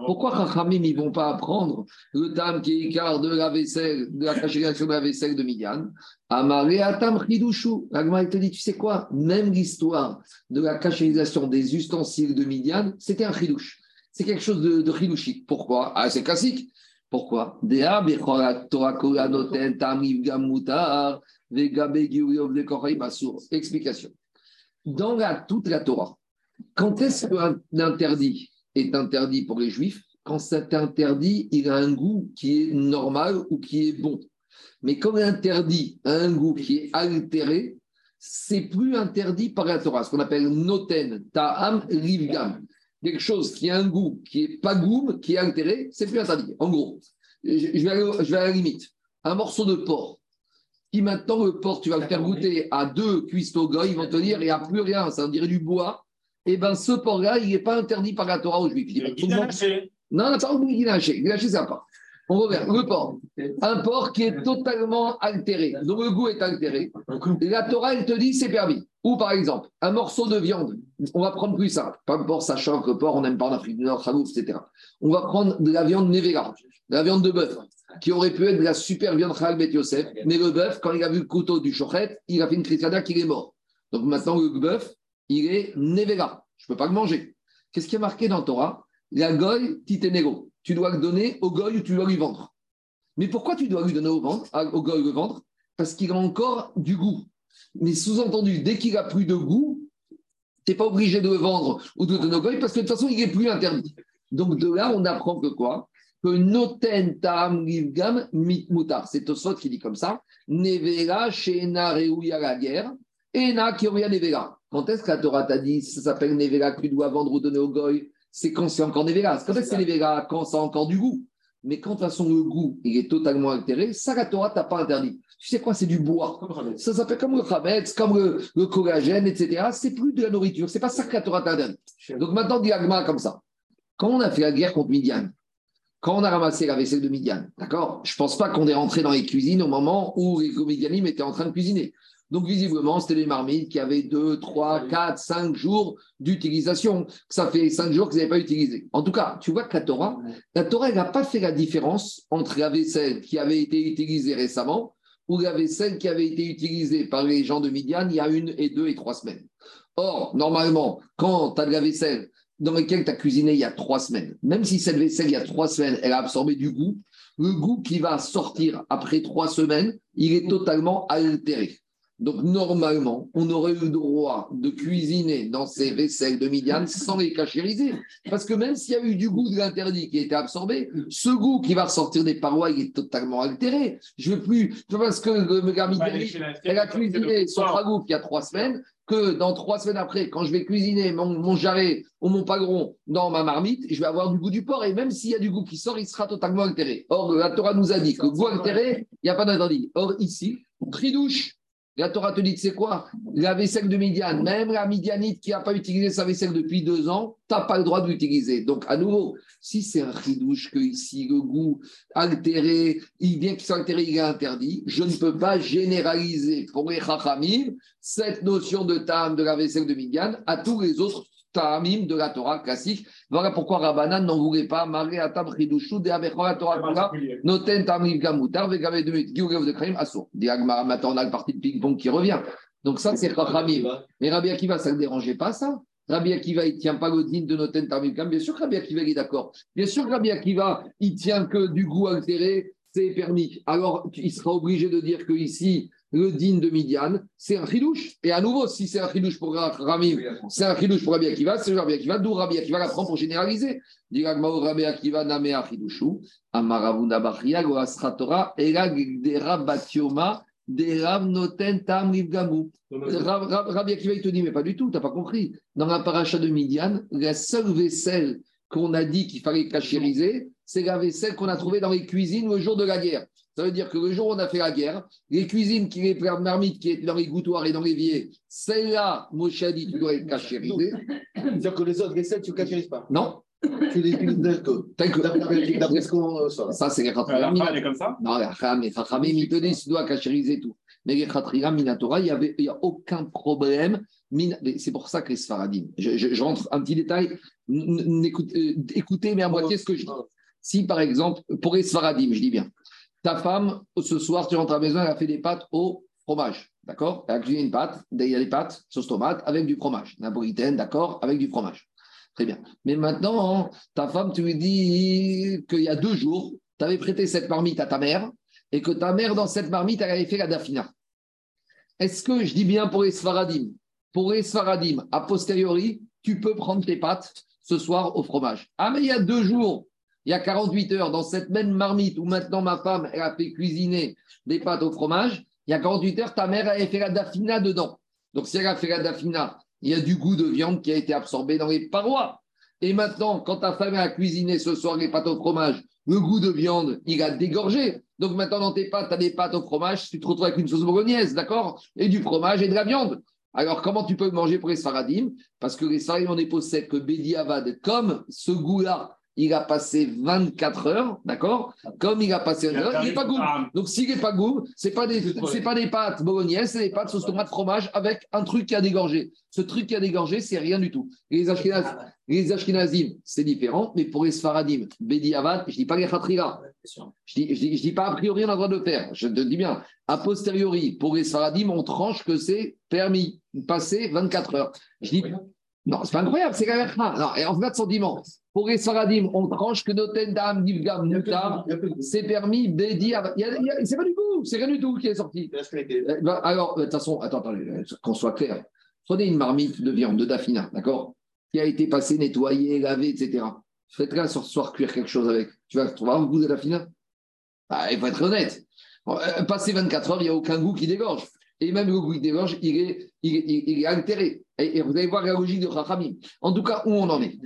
Pourquoi Rachamim ne vont pas apprendre le tam qui est écart de la vaisselle, de la cachégation de la vaisselle de Midian? Amaré Atam Ridushu. L'Agma te dit, tu sais quoi? Même l'histoire de la cachérisation des ustensiles de Midian, c'était un chidouche. C'est quelque chose de, de Pourquoi? Ah, c'est classique. Pourquoi? Explication. Dans toute la Torah, quand est-ce qu'un interdit est interdit pour les juifs? Quand cet interdit, il a un goût qui est normal ou qui est bon. Mais quand l'interdit a un goût qui est altéré, c'est plus interdit par la Torah, ce qu'on appelle noten, ta'am, livgam. Quelque chose qui a un goût qui est pas goût, qui est altéré, c'est plus interdit. En gros, je vais, à, je vais à la limite. Un morceau de porc, qui maintenant le porc, tu vas le faire goûter à deux cuistots ils vont te dire, il n'y a plus rien, ça dirait du bois. Et eh bien ce porc-là, il n'est pas interdit par la Torah aux Juifs. Il est non, non, pas oublié guinaché. Guinaché, c'est pas. On revient. Le porc. Un porc qui est totalement altéré, dont le goût est altéré. La Torah, elle te dit c'est permis. Ou par exemple, un morceau de viande. On va prendre plus simple. Pas porc, sachant que le porc, on n'aime pas en Afrique du Nord, etc. On va prendre de la viande nevera, de la viande de bœuf, qui aurait pu être de la super viande Khalbet Yosef. Mais le bœuf, quand il a vu le couteau du chochet, il a fait une christiana qu'il est mort. Donc maintenant, le bœuf, il est nevera. Je ne peux pas le manger. Qu'est-ce qui est marqué dans Torah? La goy titenego tu dois le donner au goy ou tu dois lui vendre. Mais pourquoi tu dois lui donner au, vendre, au goy le vendre? Parce qu'il a encore du goût. Mais sous-entendu, dès qu'il a plus de goût, tu n'es pas obligé de le vendre ou de le donner au goy parce que de toute façon, il n'est plus interdit. Donc de là, on apprend que quoi? Que noten tam gam mutar. C'est Tosot qui dit comme ça. Nevera shena reuya la guerre. Ena kioria nevera. Quand est-ce que la Torah t'a dit ça s'appelle nevera que tu dois vendre ou donner au goy? C'est quand c'est encore Nevera. Quand c'est Nevera Quand ça a encore du goût. Mais quand de toute façon le goût il est totalement altéré, ça la Torah t'a pas interdit. Tu sais quoi, c'est du bois. Ça s'appelle comme le Khametz, comme le, collagène, etc. C'est plus de la nourriture. C'est pas ça que la Torah t'a interdit. Donc maintenant, diagma comme ça. Quand on a fait la guerre contre Midian, quand on a ramassé la vaisselle de Midian, d'accord? Je pense pas qu'on est rentré dans les cuisines au moment où les Midianim étaient en train de cuisiner. Donc, visiblement, c'était des marmites qui avaient 2, 3, 4, 5 jours d'utilisation. Ça fait 5 jours qu'ils n'avaient pas utilisé. En tout cas, tu vois que la Torah, la Torah, n'a pas fait la différence entre la vaisselle qui avait été utilisée récemment ou la vaisselle qui avait été utilisée par les gens de Midian il y a une et deux et trois semaines. Or, normalement, quand tu as de la vaisselle dans laquelle tu as cuisiné il y a trois semaines, même si cette vaisselle, il y a trois semaines, elle a absorbé du goût, le goût qui va sortir après trois semaines, il est totalement altéré. Donc, normalement, on aurait eu le droit de cuisiner dans ces vaisselles de Midian sans les cachériser. Parce que même s'il y a eu du goût de l'interdit qui a été absorbé, ce goût qui va ressortir des parois, il est totalement altéré. Je veux plus, parce que le gars elle a cuisiné son ragoût il y a trois semaines, que dans trois semaines après, quand je vais cuisiner mon, mon jarret ou mon pagron dans ma marmite, je vais avoir du goût du porc. Et même s'il y a du goût qui sort, il sera totalement altéré. Or, la Torah nous a dit que goût altéré, il n'y a pas d'interdit. Or, ici, douche. La Torah te dit, c'est quoi? La vaisselle de Midian, même la Midianite qui n'a pas utilisé sa vaisselle depuis deux ans, tu n'as pas le droit de l'utiliser. Donc, à nouveau, si c'est un chidouche que ici, le goût altéré, il vient qu'il soit altéré, il est interdit, je ne peux pas généraliser pour les chachamim cette notion de tam de la vaisselle de Midian à tous les autres Ta'amim de la Torah classique. Voilà pourquoi Rabbanan n'en voulait pas. Maré Atam Chidushu de la Torah Noten Tamim Gamutar, Vegave de Giurev de Kraim Asso. Diagma, maintenant on a le parti de ping-pong qui revient. Donc ça, c'est Chachamim. Mais Rabbi Akiva, ça ne dérangeait pas ça Rabbi Akiva, il ne tient pas le digne de Noten Tamim Gam. Bien sûr que Rabbi Akiva, il est d'accord. Bien sûr que Rabbi Akiva, il tient que du goût altéré, c'est permis. Alors, il sera obligé de dire que ici, le din de Midian, c'est un chidouche. Et à nouveau, si c'est un chidouche pour Rami, c'est un chidouche pour Rabbi Akiva, c'est Rabbi Akiva, d'où Rabbi Akiva l'apprend pour généraliser. Diragmao Rabbi Akiva name a chidushu, amaravuna bachia, erag noten tam. Rabbi Akiva, il te dit, mais pas du tout, tu n'as pas compris. Dans la paracha de Midian, la seule vaisselle qu'on a dit qu'il fallait cachériser, c'est la vaisselle qu'on a trouvée dans les cuisines le jour de la guerre. Ça veut dire que le jour où on a fait la guerre, les cuisines qui les marmites qui étaient dans les gouttoirs et dans l'évier, celles-là, Moshe a dit, tu dois être cachériser. C'est-à-dire que les autres recettes, tu ne cachérises pas Non. Tu les utilises d'après ce qu'on sort. Ça, c'est les Khatram. La est comme ça Non, les Khatram, les Khatram, ils te disent, tu dois cachériser tout. Mais les Khatram, Minatora, il n'y a aucun problème. C'est pour ça que les Sfaradim, je, je, je rentre un petit détail, euh, écoutez, mais à moitié ce que je dis. Si, par exemple, pour les Sfaradim, je dis bien, ta femme, ce soir, tu rentres à la maison, elle a fait des pâtes au fromage. D'accord? Elle a cuisiné une pâte, il y a des pâtes, sauce tomate, avec du fromage. Napolitaine, d'accord, avec du fromage. Très bien. Mais maintenant, ta femme, tu lui dis qu'il y a deux jours, tu avais prêté cette marmite à ta mère et que ta mère, dans cette marmite, elle avait fait la dafina. Est-ce que je dis bien pour les Sfaradim Pour les Sfaradim, a posteriori, tu peux prendre tes pâtes ce soir au fromage. Ah, mais il y a deux jours, il y a 48 heures, dans cette même marmite où maintenant ma femme, elle a fait cuisiner des pâtes au fromage, il y a 48 heures, ta mère avait fait la dafina dedans. Donc, si elle a fait la dafina, il y a du goût de viande qui a été absorbé dans les parois. Et maintenant, quand ta femme a cuisiné ce soir les pâtes au fromage, le goût de viande, il a dégorgé. Donc maintenant, dans tes pâtes, tu as des pâtes au fromage, tu te retrouves avec une sauce bolognaise, d'accord? Et du fromage et de la viande. Alors, comment tu peux manger pour les Sfaradim Parce que les Sfaradim, on est possède que Bédi Avad, comme ce goût-là, il a passé 24 heures, d'accord? Comme il a passé 24 heure, il n'est pas goût. Donc s'il n'est pas goût, ce n'est pas, des, pas des pâtes bolognaises, c'est des pâtes sauce tomate fromage avec un truc qui a dégorgé. Ce truc qui a dégorgé, c'est rien du tout. Les, Ashkenaz, les Ashkenazim, c'est différent, mais pour les Sfaradim, Bedi Avad, je ne dis pas les Khatrira. Je ne dis, pas a priori on a le droit de faire. Je te dis bien, a posteriori, pour les Sfaradim, on tranche que c'est permis, passer 24 heures. Je dis, non, c'est pas incroyable, c'est quand même. Non, et en fait, sentiment. Pour les Saradim, on tranche que Noten Dam, Nivgam, Mutar, c'est permis, Bédi. C'est pas du tout, c'est rien du tout qui est sorti. Euh, bah, alors, de toute façon, attends, attends, qu'on soit clair. Prenez une marmite de viande de Dafina, d'accord? Qui a été passée, nettoyée, lavée, etc. Faites-la ce soir cuire quelque chose avec. Tu vas trouver un goût de Dafina? Bah, Il faut être honnête. Euh, passer 24 heures, il n'y a aucun goût qui dégorge. Et même le goût qui dégorge, il est, il est, il est altéré. Et, vous allez voir la logique de Chachamim. En tout cas, où on en est.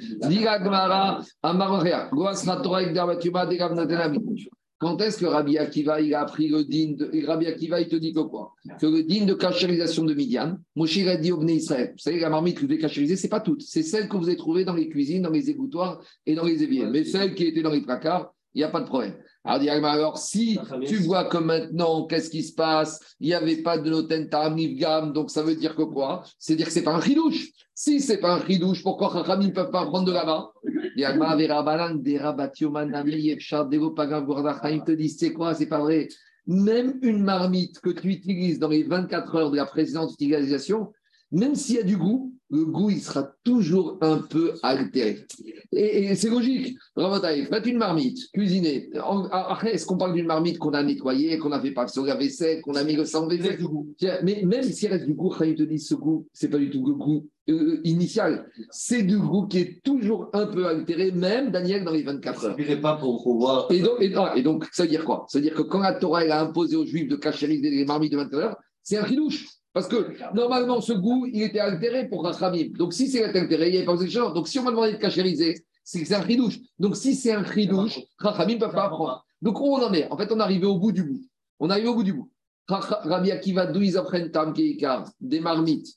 Quand est-ce que Rabbi Akiva il a appris le din de... Rabbi Akiva, il te dit que quoi? Que le din de cachérisation de Midian, Moshe a dit au Israël. Vous savez, la marmite que vous devez cachériser, ce n'est pas toute. C'est celle que vous avez trouvée dans les cuisines, dans les égouttoirs et dans les éviers. Mais celle qui était dans les placards, il n'y a pas de problème. Alors, si tu vois que maintenant, qu'est-ce qui se passe? Il n'y avait pas de noten gam, donc ça veut dire que quoi? C'est dire que ce n'est pas un ridouche. Si ce n'est pas un ridouche, pourquoi Chachamim ne peuvent pas prendre de là-bas? Il te dit, c'est quoi? C'est pas vrai. Même une marmite que tu utilises dans les 24 heures de la précédente utilisation, même s'il y a du goût, le goût, il sera toujours un peu altéré. Et, c'est logique. Faites une marmite, cuisinée. Après, est-ce qu'on parle d'une marmite qu'on a nettoyée, qu'on a fait pas sur la vaisselle, qu'on a mis le sang vaisselle Mais même s'il reste du goût, il te dit ce goût, c'est pas du tout le goût euh, initial. C'est du goût qui est toujours un peu altéré, même Daniel dans les 24 heures. Ça pas pour pouvoir. Et donc, et, donc, ça veut dire quoi? Ça veut dire que quand la Torah a imposé aux Juifs de cachériser les marmites de 24 heures, c'est un ridouche. Parce que normalement, ce goût, il était altéré pour Rachamim. Donc, si c'est altéré, il n'y avait pas besoin de Donc, si on m'a demandé de cachériser, c'est que c'est un chidouche. Donc, si c'est un chidouche, Rachamim ne peut pas apprendre. Donc, où on en est? En fait, on est arrivé au bout du bout. On est arrivé au bout du bout. Rabbi Akiva, d'où ils apprennent Tam des marmites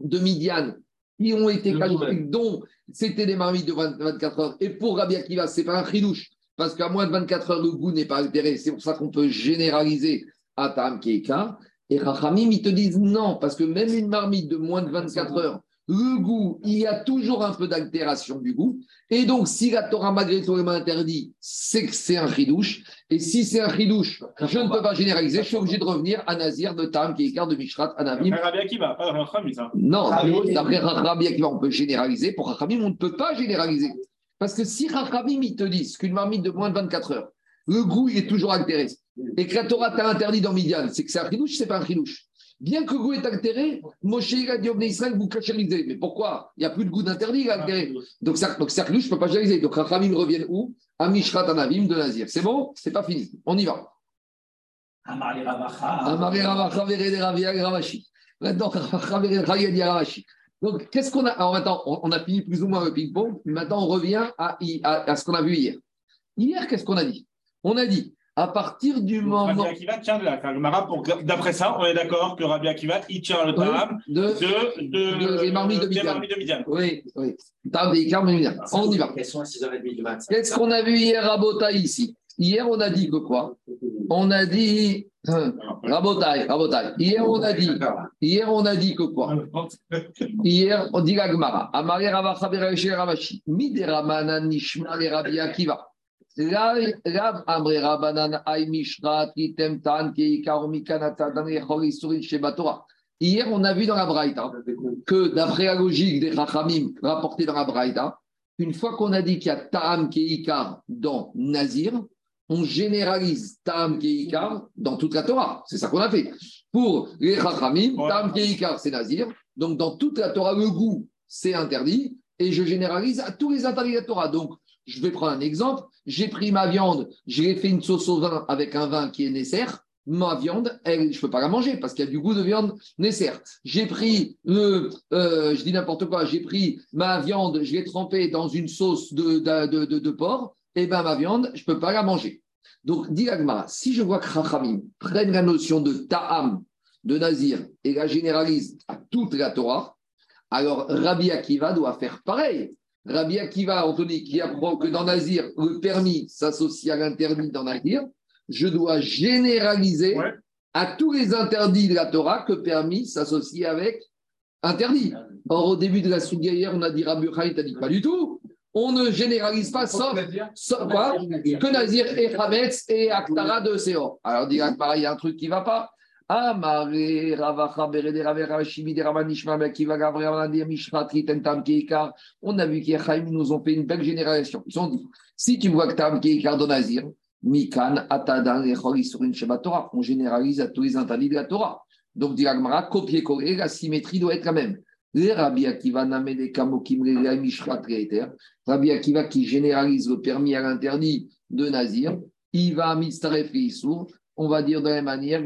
de Midian qui ont été cachées, dont c'était des marmites de 24 heures. Et pour Rabbi Akiva, ce n'est pas un chidouche. Parce qu'à moins de 24 heures, le goût n'est pas altéré. C'est pour ça qu'on peut généraliser à Tam Keikar. Et Rachamim, ils te disent non, parce que même une marmite de moins de 24 heures, le goût, il y a toujours un peu d'altération du goût. Et donc, si la Torah malgré tout est interdit, c'est que c'est un chidouche. Et si c'est un chidouche, je ne peux pas généraliser, je suis obligé de revenir à Nazir de Tam, qui est écart de Mishrat, Anavim. Non, d'après Rabbi Akiva, on peut généraliser. Pour Rachamim, on ne peut pas généraliser. Parce que si Rachamim, ils te disent qu'une marmite de moins de 24 heures, le goût, il est toujours altéré. Et que la Torah t'a interdit dans Midian, c'est que c'est un chidouche, c'est pas un chidouche. Bien que le goût est altéré, Moshe a dit Israël, vous cachérisez. Mais pourquoi? Il n'y a plus de goût d'interdit altéré. Donc, c'est un chidouche, je ne peux pas cachériser. Donc, Rachamim revient où? À Mishrat Anavim de Nazir. C'est bon? C'est pas fini. On y va. Amari Ravacha, Ravachi. Maintenant, Ravachi. Donc, qu'est-ce qu'on a? Alors, maintenant, on a fini plus ou moins le ping-pong. Maintenant, on revient à, à ce qu'on a vu hier. Hier, qu'est-ce qu'on a dit? On a dit À partir du moment. Rabbi Akiva tient de la pour... D'après ça, on est d'accord que Rabbi Akiva, il tient le Tam de, de, de, des marmites de Midian. Oui, oui. Tam Midian. On y va. Qu'est-ce qu'on a vu hier à Bota ici? Hier, on a dit que quoi? On a dit. Hein, Rabotai, Rabotai. Hier, on a dit. Hier, on a dit que quoi? Hier, on dit la Gemara. Amare Ravacha Bereshé Ravashi. Mideramana Nishma le Rabbi Akiva. Hier, on a vu dans la Braïta que d'après la logique des Rachamim rapportés dans la Braïta, une fois qu'on a dit qu'il y a Ta'am Keikar dans Nazir, on généralise Tam Keikar dans toute la Torah. C'est ça qu'on a fait. Pour les Chachamim, Tam Keikar, c'est Nazir. Donc, dans toute la Torah, le goût, c'est interdit. Et je généralise à tous les interdits de la Torah. Donc, je vais prendre un exemple. J'ai pris ma viande, j'ai fait une sauce au vin avec un vin qui est nécessaire. Ma viande, je ne peux pas la manger parce qu'il y a du goût de viande nécessaire. J'ai pris euh, je dis n'importe quoi, j'ai pris ma viande, je l'ai trempée dans une sauce de, de, de, porc, eh bien ma viande, je ne peux pas la manger. Donc, dit Agmara, si je vois que Chachamim prennent la notion de ta'am, de nazir, et la généralisent à toute la Torah, alors Rabbi Akiva doit faire pareil. Rabbi Akiva, Anthony, qui apprend que dans Nazir, le permis s'associe à l'interdit dans Nazir, je dois généraliser à tous les interdits de la Torah que permis s'associe avec interdit. Or, au début de la Sougaïère, on a dit Rabbi Chaim, t'as dit pas du tout on ne généralise pas sauf, quoi, que Nazir et Hametz et Aktara de Séor. Alors, il y a un truc qui ne va pas. On a vu qu'ils nous ont fait une belle génération. Ils ont dit si tu vois que as un de Nazir, Mikan, Atadan, sur une Torah, on généralise à tous les interdits de la Torah. Donc, dit copier-coller, la symétrie doit être la même. Les Rabbi Akiva Rabbi Akiva qui généralise le permis à l'interdit de Nazir, il va on va dire de la même manière,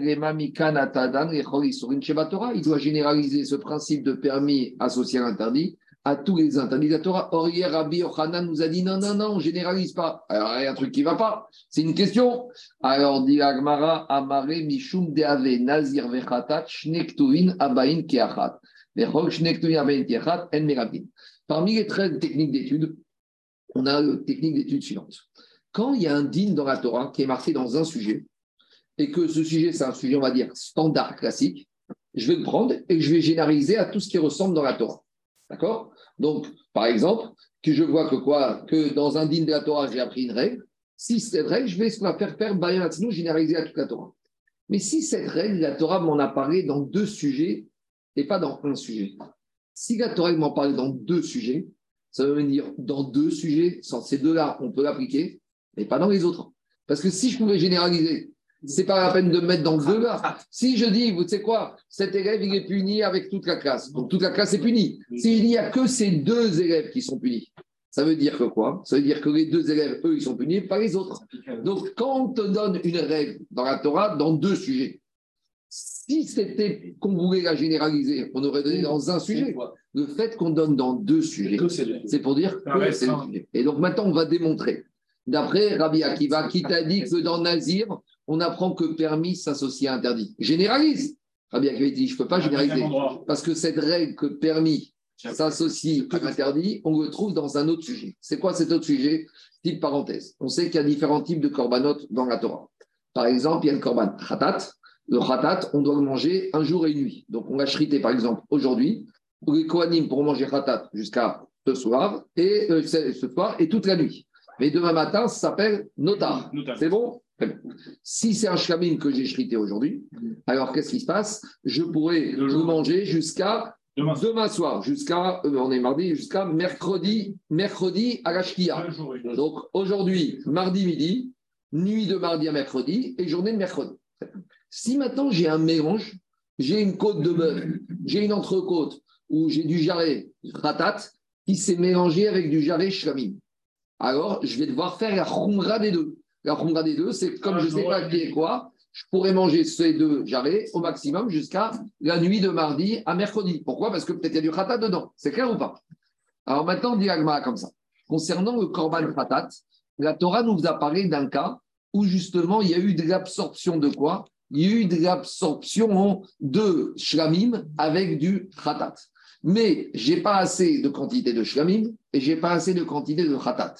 il doit généraliser ce principe de permis associé à l'interdit à tous les interdits de la Torah. Or, hier, Rabbi Yochanan nous a dit non, non, non, on ne généralise pas. Alors, il y a un truc qui ne va pas. C'est une question. Alors, dit Agmara, Amare, Mishum, Deave, Nazir, Vechatat, Shnektuvin, Abain, Keachat. Parmi les 13 techniques d'étude, on a la technique d'étude suivante. Quand il y a un din dans la Torah qui est marqué dans un sujet, et que ce sujet, c'est un sujet, on va dire, standard, classique, je vais le prendre et je vais généraliser à tout ce qui ressemble dans la Torah. D'accord? Donc, par exemple, que je vois que quoi? Que dans un din de la Torah, j'ai appris une règle. Si cette règle, je vais ce qu'on va faire faire généraliser à toute la Torah. Mais si cette règle, la Torah m'en a parlé dans deux sujets et pas dans un sujet. Si la Torah m'en parle dans deux sujets, ça veut dire dans deux sujets, sans ces deux-là, on peut l'appliquer, mais pas dans les autres. Parce que si je pouvais généraliser, c'est pas la peine de me mettre dans deux là. Si je dis, vous savez quoi, cet élève, il est puni avec toute la classe. Donc toute la classe est punie. S'il n'y a que ces deux élèves qui sont punis, ça veut dire que quoi? Ça veut dire que les deux élèves, eux, ils sont punis, pas les autres. Donc quand on te donne une règle dans la Torah, dans deux sujets, si c'était qu'on voulait la généraliser, on aurait donné dans un sujet. Le fait qu'on donne dans deux sujets, c'est pour dire que c'est le sujet. Et donc maintenant, on va démontrer. D'après Rabbi Akiva, qui t'a dit que dans Nazir, on apprend que permis s'associe à interdit. Généralise. Rabbi Akiva dit, je ne peux pas généraliser. Parce que cette règle que permis s'associe à interdit, on le trouve dans un autre sujet. C'est quoi cet autre sujet? Petite parenthèse. On sait qu'il y a différents types de corbanotes dans la Torah. Par exemple, il y a le korban khatat, le khatat, on doit le manger un jour et une nuit. Donc, on va chriter, par exemple, aujourd'hui. Les Kohanim pourront manger khatat jusqu'à ce soir, et euh, ce soir et toute la nuit. Mais demain matin, ça s'appelle notar. C'est bon? Si c'est un shlamim que j'ai chrité aujourd'hui, alors qu'est-ce qui se passe? Je pourrais le manger jusqu'à demain. soir, jusqu'à, euh, on est mardi, jusqu'à mercredi, mercredi à la Donc aujourd'hui, mardi midi, nuit de mardi à mercredi et journée de mercredi. Si maintenant j'ai un mélange, j'ai une côte de bœuf, j'ai une entrecôte ou j'ai du jarret ratat qui s'est mélangé avec du jarret shlamim, alors je vais devoir faire la khumra des deux. Khumra des deux, c'est comme je ne sais pas qui est quoi, je pourrais manger ces deux jarrets au maximum jusqu'à la nuit de mardi à mercredi. Pourquoi? Parce que peut-être il y a du khatat dedans. C'est clair ou pas? Alors maintenant, dit Agma comme ça. Concernant le korban khatat, la Torah nous a parlé d'un cas où justement il y a eu de l'absorption de quoi? Il y a eu de l'absorption de shlamim avec du khatat. Mais j'ai pas assez de quantité de shlamim et j'ai pas assez de quantité de khatat.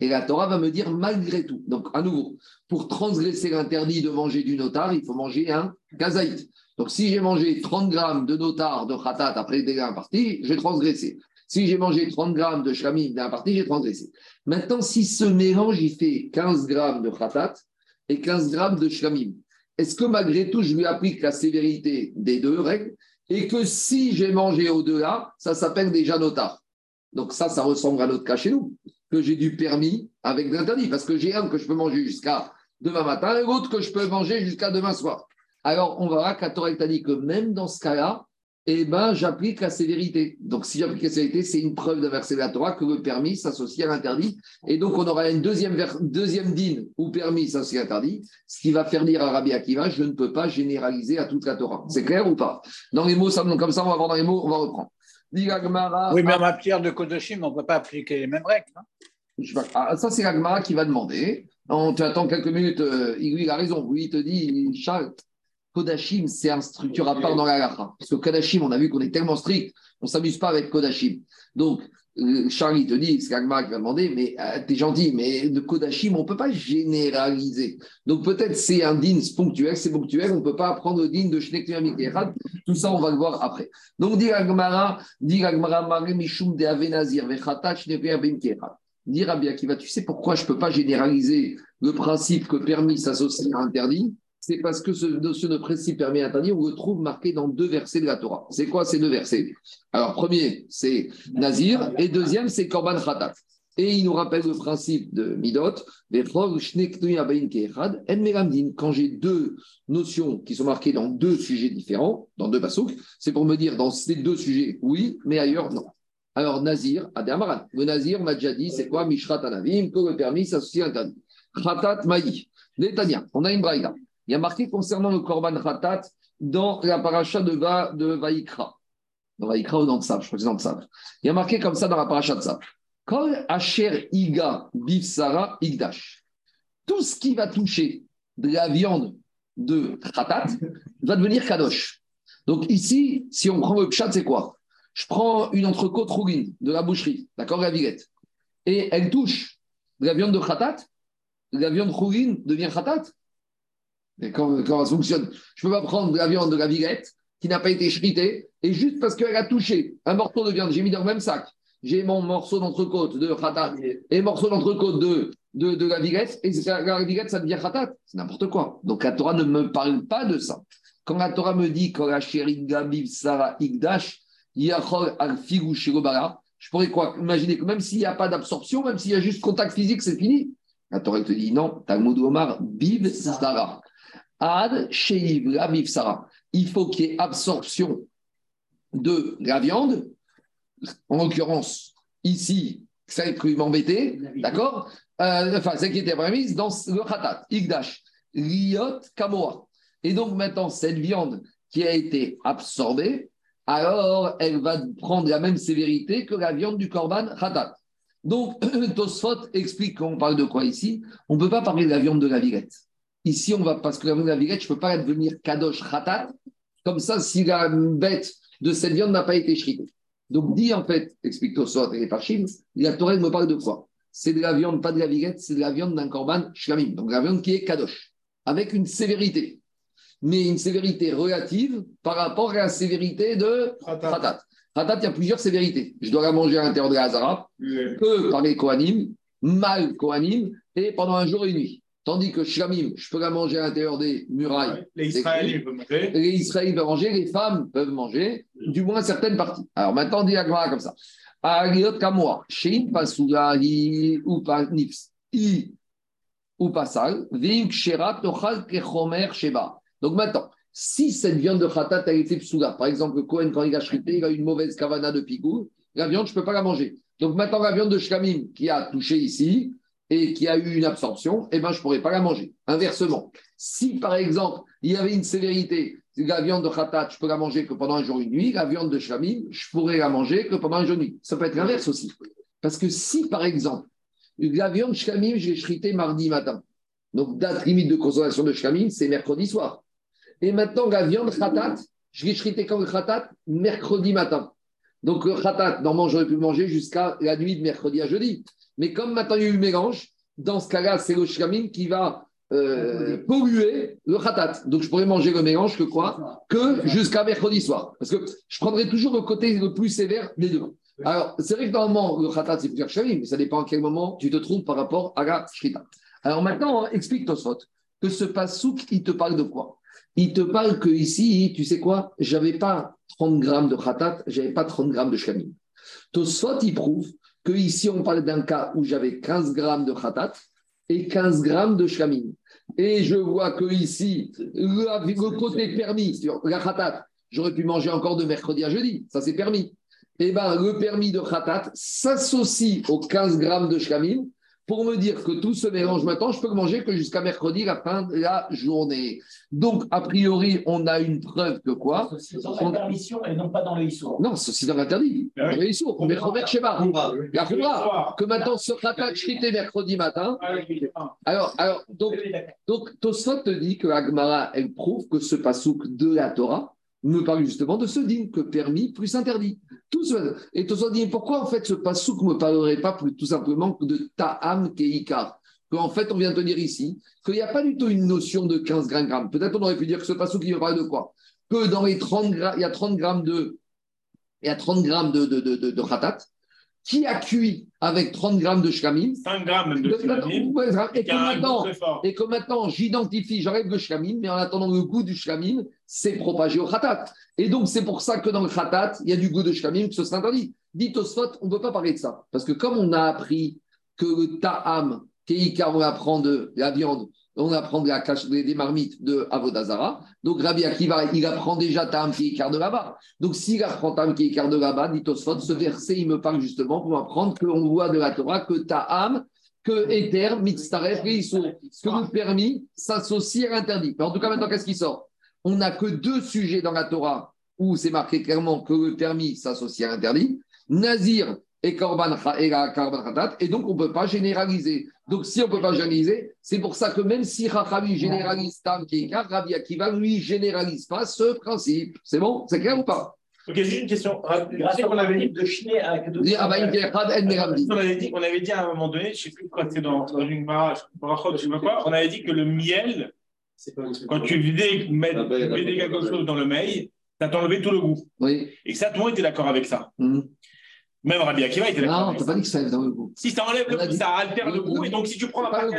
Et la Torah va me dire malgré tout. Donc, à nouveau, pour transgresser l'interdit de manger du notar, il faut manger un kazaït. Donc, si j'ai mangé 30 grammes de notar de khatat après déjà parti, j'ai transgressé. Si j'ai mangé 30 grammes de shlamim d'un parti, j'ai transgressé. Maintenant, si ce mélange, il fait 15 grammes de khatat et 15 grammes de shlamim, est-ce que malgré tout, je lui applique la sévérité des deux règles et que si j'ai mangé au-delà, ça s'appelle déjà notar Donc ça, ça ressemble à notre cas chez nous que j'ai du permis avec l'interdit, parce que j'ai un que je peux manger jusqu'à demain matin et l'autre que je peux manger jusqu'à demain soir. Alors, on verra qu'à Torah t'a dit que même dans ce cas-là, eh ben, j'applique la sévérité. Donc, si j'applique la sévérité, c'est une preuve de la Torah que le permis s'associe à l'interdit. Et donc, on aura une deuxième, deuxième dîne où permis s'associe à l'interdit, ce qui va faire dire à Rabbi Akiva, je ne peux pas généraliser à toute la Torah. C'est clair ou pas? Dans les mots, ça, comme ça, on va voir dans les mots, on va reprendre. Oui, mais en matière de Kodoshim, on ne peut pas appliquer les mêmes règles. Ah, ça, c'est l'Agmara qui va demander. On, tu attends quelques minutes, euh, il a raison. Oui, il te dit, Charles, Kodashim, c'est un structure à part dans la Parce que Kodashim, on a vu qu'on est tellement strict, on ne s'amuse pas avec Kodashim. Donc, euh, Charlie te dit, c'est Agmar qui va demander, mais euh, t'es gentil, mais de Kodashim, on ne peut pas généraliser. Donc peut-être c'est un din ponctuel, c'est ponctuel, on ne peut pas apprendre le din de Shnektuamik Tout ça, on va le voir après. Donc, dit Agmara, dit Agmara, Mare Mishum de Avenazir, Vechata Dit Rabbi Akiva, tu sais pourquoi je ne peux pas généraliser le principe que permis s'associe à interdit? C'est parce que ce notion de principe permis interdit, on le trouve marqué dans deux versets de la Torah. C'est quoi ces deux versets? Alors, premier, c'est Nazir, et deuxième, c'est Korban Khatat. Et il nous rappelle le principe de Midot, quand j'ai deux notions qui sont marquées dans deux sujets différents, dans deux basouks, c'est pour me dire dans ces deux sujets, oui, mais ailleurs, non. Alors, Nazir, Adamaran. Le Nazir, on déjà dit, c'est quoi Mishrat Anavim, le permis s'associe à interdit. Khatat Maï. Netanya, on a une braïda. Il y a marqué concernant le Korban Khatat dans la paracha de, Va, de Vaïkra. Dans Vaïkra ou dans Tsav, je crois que c'est dans Tsav. Il y a marqué comme ça dans la paracha de Tsav. Kol Asher Iga Bifsara Igdash. Tout ce qui va toucher de la viande de Khatat va devenir Kadosh. Donc ici, si on prend le pshat, c'est quoi? Je prends une entrecôte rouline de la boucherie, d'accord, la villette, et elle touche de la viande de Khatat, la viande rouline devient Khatat et comment, ça fonctionne Je ne peux pas prendre de la viande de la villette qui n'a pas été shritée et juste parce qu'elle a touché un morceau de viande, j'ai mis dans le même sac. J'ai mon morceau d'entrecôte de khatat et morceau d'entrecôte de, de, de, la villette et la villette, ça devient khatat. C'est n'importe quoi. Donc la Torah ne me parle pas de ça. Quand la Torah me dit que la Gabiv Sarah Igdash, Yachol al je pourrais quoi Imaginer que même s'il n'y a pas d'absorption, même s'il y a juste contact physique, c'est fini. La Torah te dit non, Talmud Omar, Biv Sarah. Ad Sarah. Il faut qu'il y ait absorption de la viande, en l'occurrence, ici, celle qui m'embêtait, d'accord? Euh, Enfin, celle qui était permise dans le khatat, Igdash, Liot Kamoa. Et donc maintenant, cette viande qui a été absorbée, alors elle va prendre la même sévérité que la viande du korban khatat. Donc, Tosfot explique qu'on parle de quoi ici? On ne peut pas parler de la viande de la villette. Ici, on va, parce que la viande de la villette, je ne peux pas devenir kadosh khatat, comme ça, si la bête de cette viande n'a pas été shritée. Donc, dit en fait, explique Tosot et Parchim, la Torah me parle de quoi? C'est de la viande, pas de la villette, c'est de la viande d'un korban shlamim, donc la viande qui est kadosh, avec une sévérité, mais une sévérité relative par rapport à la sévérité de khatat. Khatat, il y a plusieurs sévérités. Je dois la manger à l'intérieur de la Hazara, que par les Kohanim, mal Kohanim, et pendant un jour et une nuit. Tandis que Shamim, je peux la manger à l'intérieur des murailles. les Israéliens peuvent manger. Les Israéliens peuvent manger, les femmes peuvent manger, du moins certaines parties. Alors maintenant, dit la comme ça. Ariot Kamoa, Shein ou I ou Pasal, Vim Ksherat Tochal Kechomer Sheba. Donc maintenant, si cette viande de khatat a été psoula, par exemple, le Cohen, quand il a shrité, il a une mauvaise kavana de pigou, la viande, je ne peux pas la manger. Donc maintenant, la viande de Shkamim qui a touché ici, et qui a eu une absorption, eh ben, je ne pourrais pas la manger. Inversement, si par exemple, il y avait une sévérité, la viande de khatat, je peux la manger que pendant un jour et une nuit, la viande de shlamim, je pourrais la manger que pendant un jour et une nuit. Ça peut être l'inverse aussi. Parce que si par exemple, la viande shlamim, je l'ai mardi matin, Donc, date limite de consommation de shkamim, c'est mercredi soir. Et maintenant, la viande khatat, je l'ai shrité quand le khatat Mercredi matin. Donc, le khatat, normalement, j'aurais pu manger jusqu'à la nuit de mercredi à jeudi. Mais comme maintenant il y a eu mélange, dans ce cas-là, c'est le shkamim qui va euh, polluer le khatat. Donc, je pourrais manger le mélange que quoi Que jusqu'à mercredi soir. Parce que je prendrai toujours le côté le plus sévère des deux. Alors, c'est vrai que normalement, le khatat, c'est plusieurs shkamim, mais ça dépend à quel moment tu te trouves par rapport à la shrita. Alors maintenant, explique Tosfot que ce pasouk, il te parle de quoi? Il te parle que ici, tu sais quoi? J'avais pas 30 grammes de khatat, j'avais pas 30 grammes de shkamim. Tosfot, il prouve que ici, on parle d'un cas où j'avais 15 grammes de khatat et 15 grammes de shkamim. Et je vois que ici, le, côté permis, la khatat, j'aurais pu manger encore de mercredi à jeudi, ça c'est permis. Eh bien, le permis de khatat s'associe aux 15 grammes de shkamim pour me dire que tout se mélange maintenant, je peux manger que jusqu'à mercredi, la fin de la journée. Donc, a priori, on a une preuve que quoi C'est dans permission et non pas dans le issour. Non, c'est dans l'interdit. Dans le issour. Mais Robert Sheba, la que maintenant ce rattaque chrité mercredi matin. Alors, alors donc, donc Tosfot te dit que Agmara, elle prouve que ce pasouk de la Torah, me parle justement de ce digne que permis plus interdit. Tout ce... Et tout dit, pourquoi en fait ce pasouk ne me parlerait pas tout simplement de ta'am keika Qu'en fait, on vient de dire ici qu'il n'y a pas du tout une notion de 15 grammes. Peut-être on aurait pu dire que ce pasouk, il me parle de quoi? Que dans les 30 grammes, il y a 30 grammes de, il y a 30 grammes de, de, de, de, de khatat qui a cuit avec 30 grammes de shkamim. 5 grammes de shkamim. Et, que maintenant, et que maintenant, j'identifie, j'arrête le shkamim, mais en attendant, le goût du shkamim s'est propagé au khatat. Et donc, c'est pour ça que dans le khatat, il y a du goût de shkamim, que ce sera interdit. Dit Tosfot, on ne peut pas parler de ça. Parce que comme on a appris que le ta'am, keika, on apprend de la viande, on apprend la cache, des marmites de Avodazara. Donc Rabbi Akiva, il apprend déjà Tam qui écart de là-bas. Donc s'il apprend Tam qui écart de là-bas, dit Tosfot, ce verset, il me parle justement pour apprendre qu'on voit de la Torah que Ta'am, que Ether, Mitzaref, que le permis s'associe à l'interdit. En tout cas, maintenant, qu'est-ce qui sort? On n'a que deux sujets dans la Torah où c'est marqué clairement que le permis s'associe à l'interdit. Nazir et Korban et la Khatat, et donc on ne peut pas généraliser. Donc si on ne peut pas généraliser, c'est pour ça que même si Rachavi généralise Tam Kikar, Rabbi Akiva lui généralise pas ce principe. C'est bon? C'est clair ou pas? Ok, j'ai une question. Grâce qu'on avait dit de chiner avec deux. Ah, bah, on avait dit, on avait dit à un moment donné, je ne sais plus quoi, c'est dans, dans une mara, je ne sais pas quoi, on avait dit que le miel, quand tu vidais, mettre, quelque chose dans le mail, ça t'enlevait tout le goût. Oui. Et que ça, tout le monde était d'accord avec ça. Même Rabbi Akiva était d'accord. Non, tu n'as pas dit que ça enlève dans le goût. Si ça enlève le goût, ça altère le goût. Et donc, si tu prends la pâte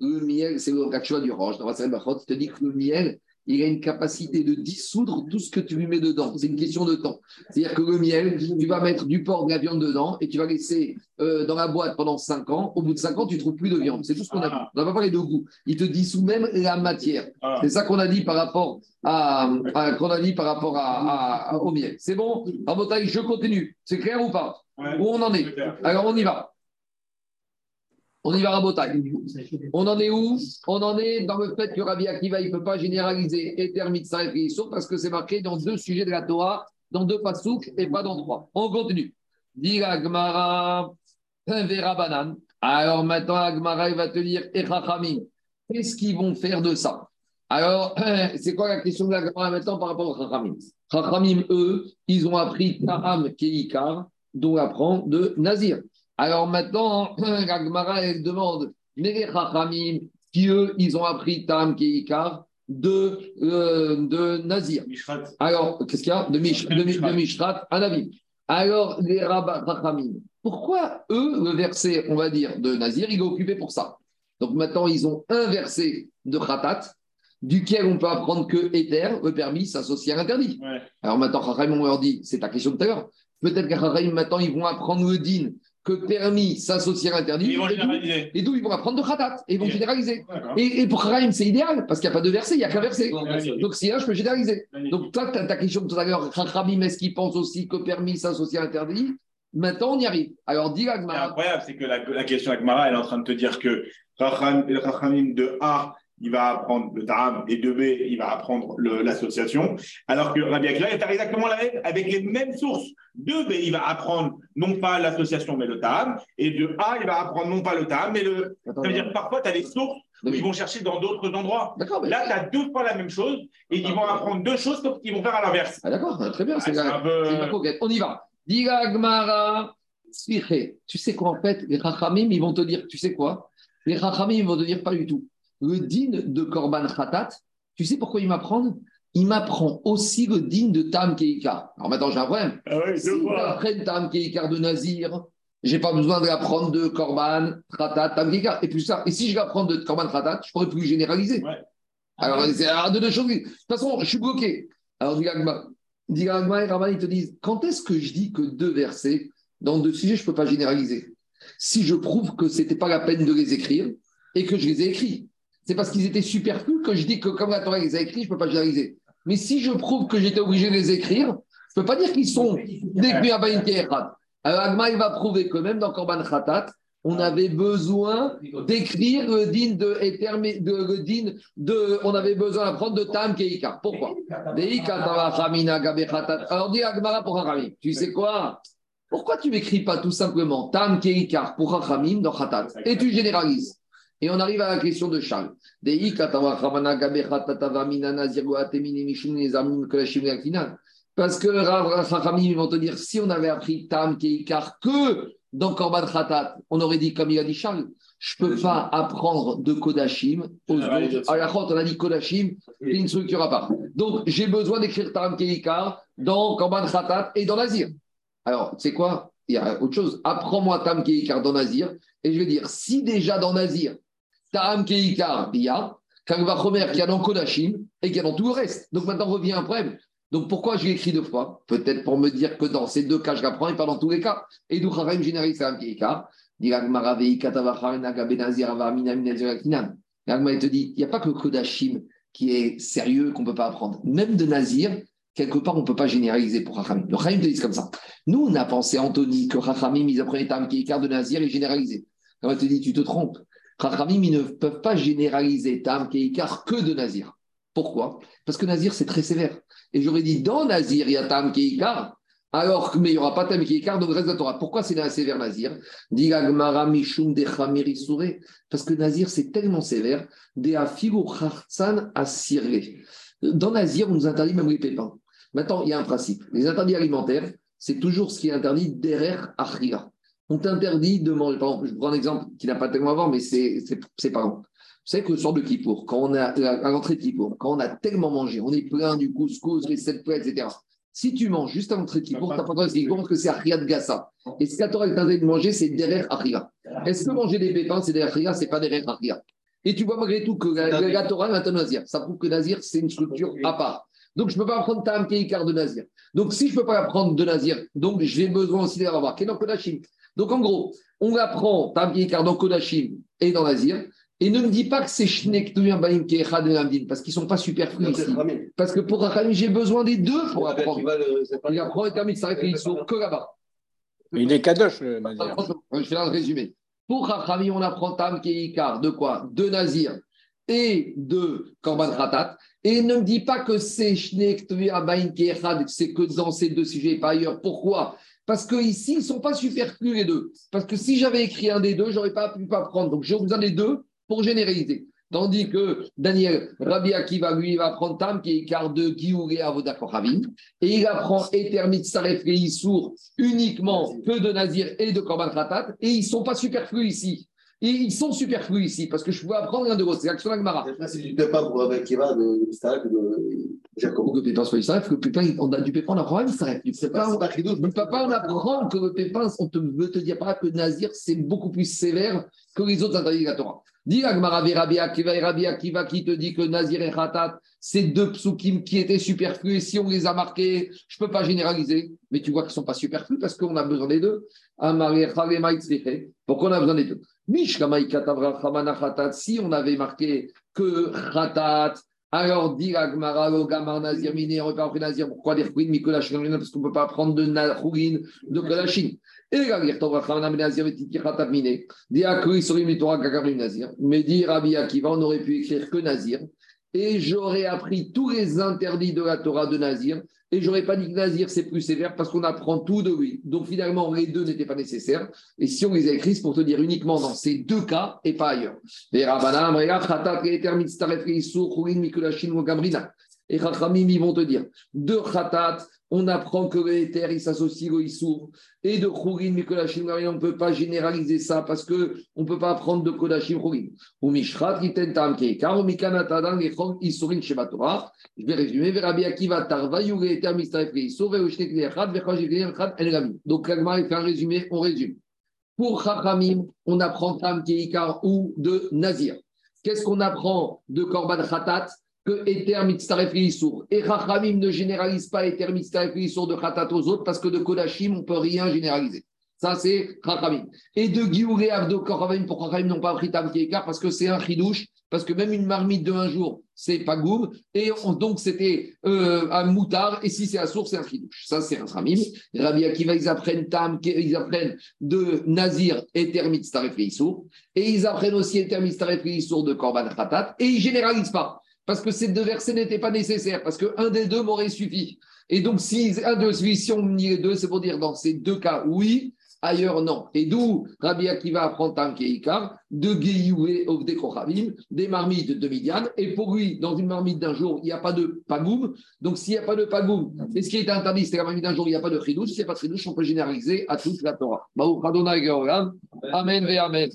Le miel, c'est le vois du roche. Dans la salle il te dit que le miel, il a une capacité de dissoudre tout ce que tu lui mets dedans. C'est une question de temps. C'est-à-dire que le miel, tu vas mettre du porc, de la viande dedans et tu vas laisser euh, dans la boîte pendant 5 ans. Au bout de 5 ans, tu ne trouves plus de viande. C'est tout ce qu'on a dit. Ah. On n'a pas parlé de goût. Il te dissout même la matière. Ah. C'est ça qu'on a dit par rapport à, qu'on a dit par rapport à, au miel. C'est bon? Rabotaï, je continue. C'est clair ou pas? Où on en est? Alors on y va. On y va à On en est où? On en est dans le fait que Rabbi Akiva, il ne peut pas généraliser Eter, Mitzah et Frissour parce que c'est marqué dans deux sujets de la Torah, dans deux pasouks et pas dans trois. On continue. Dit Agmara, Vera Banan. Alors maintenant, Agmara, il va te dire Echachamim. Qu'est-ce qu'ils vont faire de ça? Alors, c'est quoi la question de l'Agmara maintenant par rapport au Chachamim? Chachamim, eux, ils ont appris Taham Keikar, dont apprend de Nazir. Alors maintenant, Gagmara, elle demande, mais les Chachamim, qui eux, ils ont appris Tam de, euh, de Nazir. Alors, qu'est-ce qu'il y a De, Mish, de, de Mishrat à Navim. Alors, les Chachamim, pourquoi eux, le verset, on va dire, de Nazir, il est occupé pour ça? Donc maintenant, ils ont un verset de Khatat, duquel on peut apprendre que Ether, le permis, s'associe à l'interdit. Alors maintenant, Chachamim, on leur dit, c'est ta question de tout à l'heure. Peut-être qu'à maintenant, ils vont apprendre le din que permis s'associer à interdit. Et d'où ils vont apprendre de khatat et ils vont généraliser. Et, pour Khaim, c'est idéal parce qu'il n'y a pas de verset, il n'y a qu'un verset. Donc si là, je peux généraliser. Donc toi, ta question tout à l'heure, Khabim, est-ce qu'il pense aussi que permis s'associe à interdit Maintenant, on y arrive. Alors, dis Agmara. incroyable, c'est que la, question Agmara, elle est en train de te dire que Rachamim de A, il va apprendre le Ta'am et de B, il va apprendre l'association. Alors que Rabbi Akiva est exactement la même, avec les mêmes sources. De B, il va apprendre non pas l'association, mais le Ta'am. Et de A, il va apprendre non pas le Ta'am, mais le. Ça veut dire parfois, tu as des sources où ils vont chercher dans d'autres endroits. Là, tu as deux fois la même chose et ils vont apprendre deux choses qu'ils vont faire à l'inverse. Ah, d'accord, très bien. c'est un peu... On y va. Diga Gmara, tu sais quoi en fait Les Rachamim, ils vont te dire, tu sais quoi? Les Rachamim, ils vont te dire pas du tout le din de Korban Khatat, tu sais pourquoi il m'apprend? Il m'apprend aussi le din de Tam Keikar. Alors maintenant, j'ai un problème. Ah oui, si Tam Keikar de Nazir, j'ai pas besoin de l'apprendre de Korban Khatat, Tam Keikar. Et puis ça, et si je l'apprends de Korban Khatat, je pourrais plus généraliser. Alors, c'est deux, deux choses. De toute façon, je suis bloqué. Alors, Digagma et Raman, ils te disent quand est-ce que je dis que deux versets, dans deux sujets, je ne peux pas généraliser? Si je prouve que ce n'était pas la peine de les écrire et que je les ai écrits c'est parce qu'ils étaient superflus que je dis que comme la Torah les a écrits, je ne peux pas généraliser. Mais si je prouve que j'étais obligé de les écrire, je ne peux pas dire qu'ils sont décrits à Alors Agma, il va prouver que même dans Korban Khatat, on avait besoin d'écrire le din de, de, le din de, on avait besoin d'apprendre de Tam Keika. Pourquoi? Alors dis Agmara pour Hachamim. Tu sais quoi? Pourquoi tu n'écris pas tout simplement Tam Keika pour Hachamim dans Khatat? Et tu généralises et on arrive à la question de Charles. Parce que Rachamim vont te dire si on avait appris Tam Keikar que dans Korban Khatat, on aurait dit comme il a dit Charles, je ne peux pas apprendre de Kodashim aux ah, autres. À la on a dit Kodashim, c'est une structure à part. Donc j'ai besoin d'écrire Tam Keikar dans Korban Khatat et dans Nazir. Alors, c'est quoi? Il y a autre chose. Apprends-moi Tam Keikar dans Nazir. Et je vais dire, si déjà dans Nazir, Ta'am Keikar, il y a Kagvachomer qui a dans Kodashim et qui a dans tout le reste. Donc maintenant revient un problème. Donc pourquoi je écrit deux fois? Peut-être pour me dire que dans ces deux cas, je l'apprends et pas dans tous les cas. Et d'où Kharem généralise Ta'am Keikar. Il te dit, il n'y a pas que Kodashim qui est sérieux, qu'on ne peut pas apprendre. Même de Nazir, quelque part, on ne peut pas généraliser pour Rachamim. Le Rachamim te dit comme ça. Nous, on a pensé, Anthony, que Rachamim, ils apprenaient Tam Keikar de Nazir et généralisé. Il te dit, tu te trompes. Chachamim, ils ne peuvent pas généraliser Tam Keikar que de Nazir. Pourquoi? Parce que Nazir, c'est très sévère. Et j'aurais dit, dans Nazir, il y a Tam Keikar, alors mais il n'y aura pas Tam Keikar dans le reste de la Torah. Pourquoi c'est un sévère Nazir? Parce que Nazir, c'est tellement sévère. Dans Nazir, on nous interdit même les pépins. Maintenant, il y a un principe. Les interdits alimentaires, c'est toujours ce qui est interdit derrière Achria on t'interdit de manger. Par exemple, je prends un exemple qui n'a pas tellement à voir, mais c'est parents. Vous savez que le soir de Kippour, quand on a à l'entrée de Kippour, quand on a tellement mangé, on est plein du couscous, les sept plats, etc. Si tu manges juste à l'entrée de Kippour, tu n'as pas le droit de parce que c'est Achia de Gassa. Et ce qu'Atora est interdit de manger, c'est derrière Achia. Est-ce que manger des pépins, c'est derrière Achia, c'est pas derrière Achia Et tu vois malgré tout que la, la Torah est un Nazir. Ça prouve que Nazir, c'est une structure à part. Donc, je ne peux pas apprendre Tam Keikar de Nazir. Donc, si je ne peux pas apprendre de Nazir, donc j'ai besoin aussi d'avoir Kenan Kodashim. Donc en gros, on apprend car dans Kodashim et dans Nazir, et ne me dis pas que c'est Baim parce qu'ils ne sont pas superflus ici. Parce que pour Rachamim, j'ai besoin des deux pour apprendre. Il apprend et termine, ça qu'ils sont que là-bas. Il est Kadosh, le Nazir. Je fais un résumé. Pour Rachamim, on apprend Tam Keikar de quoi? De Nazir et de Korban Khatat. Et ne me dis pas que c'est Baim c'est que dans ces deux sujets et pas ailleurs. Pourquoi? Parce qu'ici, ils ne sont pas superflus les deux. Parce que si j'avais écrit un des deux, je n'aurais pas pu pas prendre. Donc j'ai besoin des deux pour généraliser. Tandis que Daniel, Rabbi Akiva, lui, il va prendre Tam, qui est quart de Giouré Avodakoravim, et il apprend Etermit Saref et Issour uniquement que de Nazir et de Korban Khatat, et ils ne sont pas superflus ici. Et ils sont superflus ici, parce que je pouvais apprendre l'un de l'autre. C'est l'action d'Agmara. C'est du pépin pour avec Kiva de Starek de Jacob. Que le pépin soit Israël, que le pépin, on a du pépin, on apprend Israël. Du pépin, on ne peut pas en apprendre que le pépin, on te veut te dire pas que Nazir, c'est beaucoup plus sévère que les autres interdits de la Torah. Dis Agmara, Rabbi Akiva et Akiva qui te dit que Nazir et Khatat, c'est deux psukim qui étaient superflus et si on les a marqués, je ne peux pas généraliser, mais tu vois qu'ils ne sont pas superflus parce qu'on a besoin des deux. Pourquoi on a besoin des deux? Si on avait marqué que Khatat, Alors, dit Agmara, Gamar Nazir, Miné, on pas Nazir. Pourquoi dire Khourin, Mikolachin Parce qu'on ne peut pas prendre de Khourin, de Kolachin. Et la Girtov, Rachamana, Nazir, et Tikiratab Miné. Dit Akri, Sori, Mitora, Gagarim, Nazir. Mais dit Rabbi Akiva, on aurait pu écrire que Nazir. Et j'aurais appris tous les interdits de la Torah de Nazir et j'aurais pas dit que Nazir, c'est plus sévère parce qu'on apprend tout de lui. Donc finalement, les deux n'étaient pas nécessaires. Et si on les a écrits, pour te dire uniquement dans ces deux cas et pas ailleurs. Et Rachamim, ils vont te dire, de Khatat, on apprend que l'éther, il s'associe au Issour. Et de Khourin, Mikolashim, on ne peut pas généraliser ça parce qu'on ne peut pas apprendre de Kodashim Khourin. Ou Mishrat, Kiten Tam Keikar, ou Mikanatadan, Echon, Isurin Shebatorah. Je vais résumer. Verabi Akiva Tarva, Yure, Eter, Mistref, Issour, Veoshnek, Echad, Vechaj, Echad, El Gami. Donc, Kagma, il fait un résumé, on résume. Pour Chachamim, on apprend Tam Keikar ou de Nazir. Qu'est-ce qu'on apprend de Korban Khatat? Que Eter Mitzaref Et Rachamim ne généralise pas Eter Mitzaref de Khatat aux autres parce que de Kodashim, on ne peut rien généraliser. Ça, c'est Rachamim. Et de Giouré Avdo Korhavim, pour Rachamim n'ont pas pris Tam parce que c'est un chidouche, parce que même une marmite de un jour, c'est pas goum, et donc c'était euh, un moutard, et si c'est à source, c'est un chidouche. Ça, c'est Rachamim. Rabbi Akiva, ils apprennent Tam, ils apprennent de Nazir Eter Mitzaref et ils apprennent aussi Eter Mitzaref de Korban Khatat, et ils généralisent pas parce que ces deux versets n'étaient pas nécessaires, parce qu'un des deux m'aurait suffi. Et donc, si un de si on nie les deux, c'est pour dire dans ces deux cas, oui, ailleurs, non. Et d'où Rabbi Akiva apprend Tam Keikar, de Geyoué of des marmites de Midian. Et pour lui, dans une marmite d'un jour, il n'y a pas de pagoum. Donc, s'il n'y a pas de pagoum, et ce qui est interdit, c'est la marmite d'un jour, il n'y a pas de chidouche. S'il n'y a pas de chidouche, on peut généraliser à toute la Torah. Amen, Amen.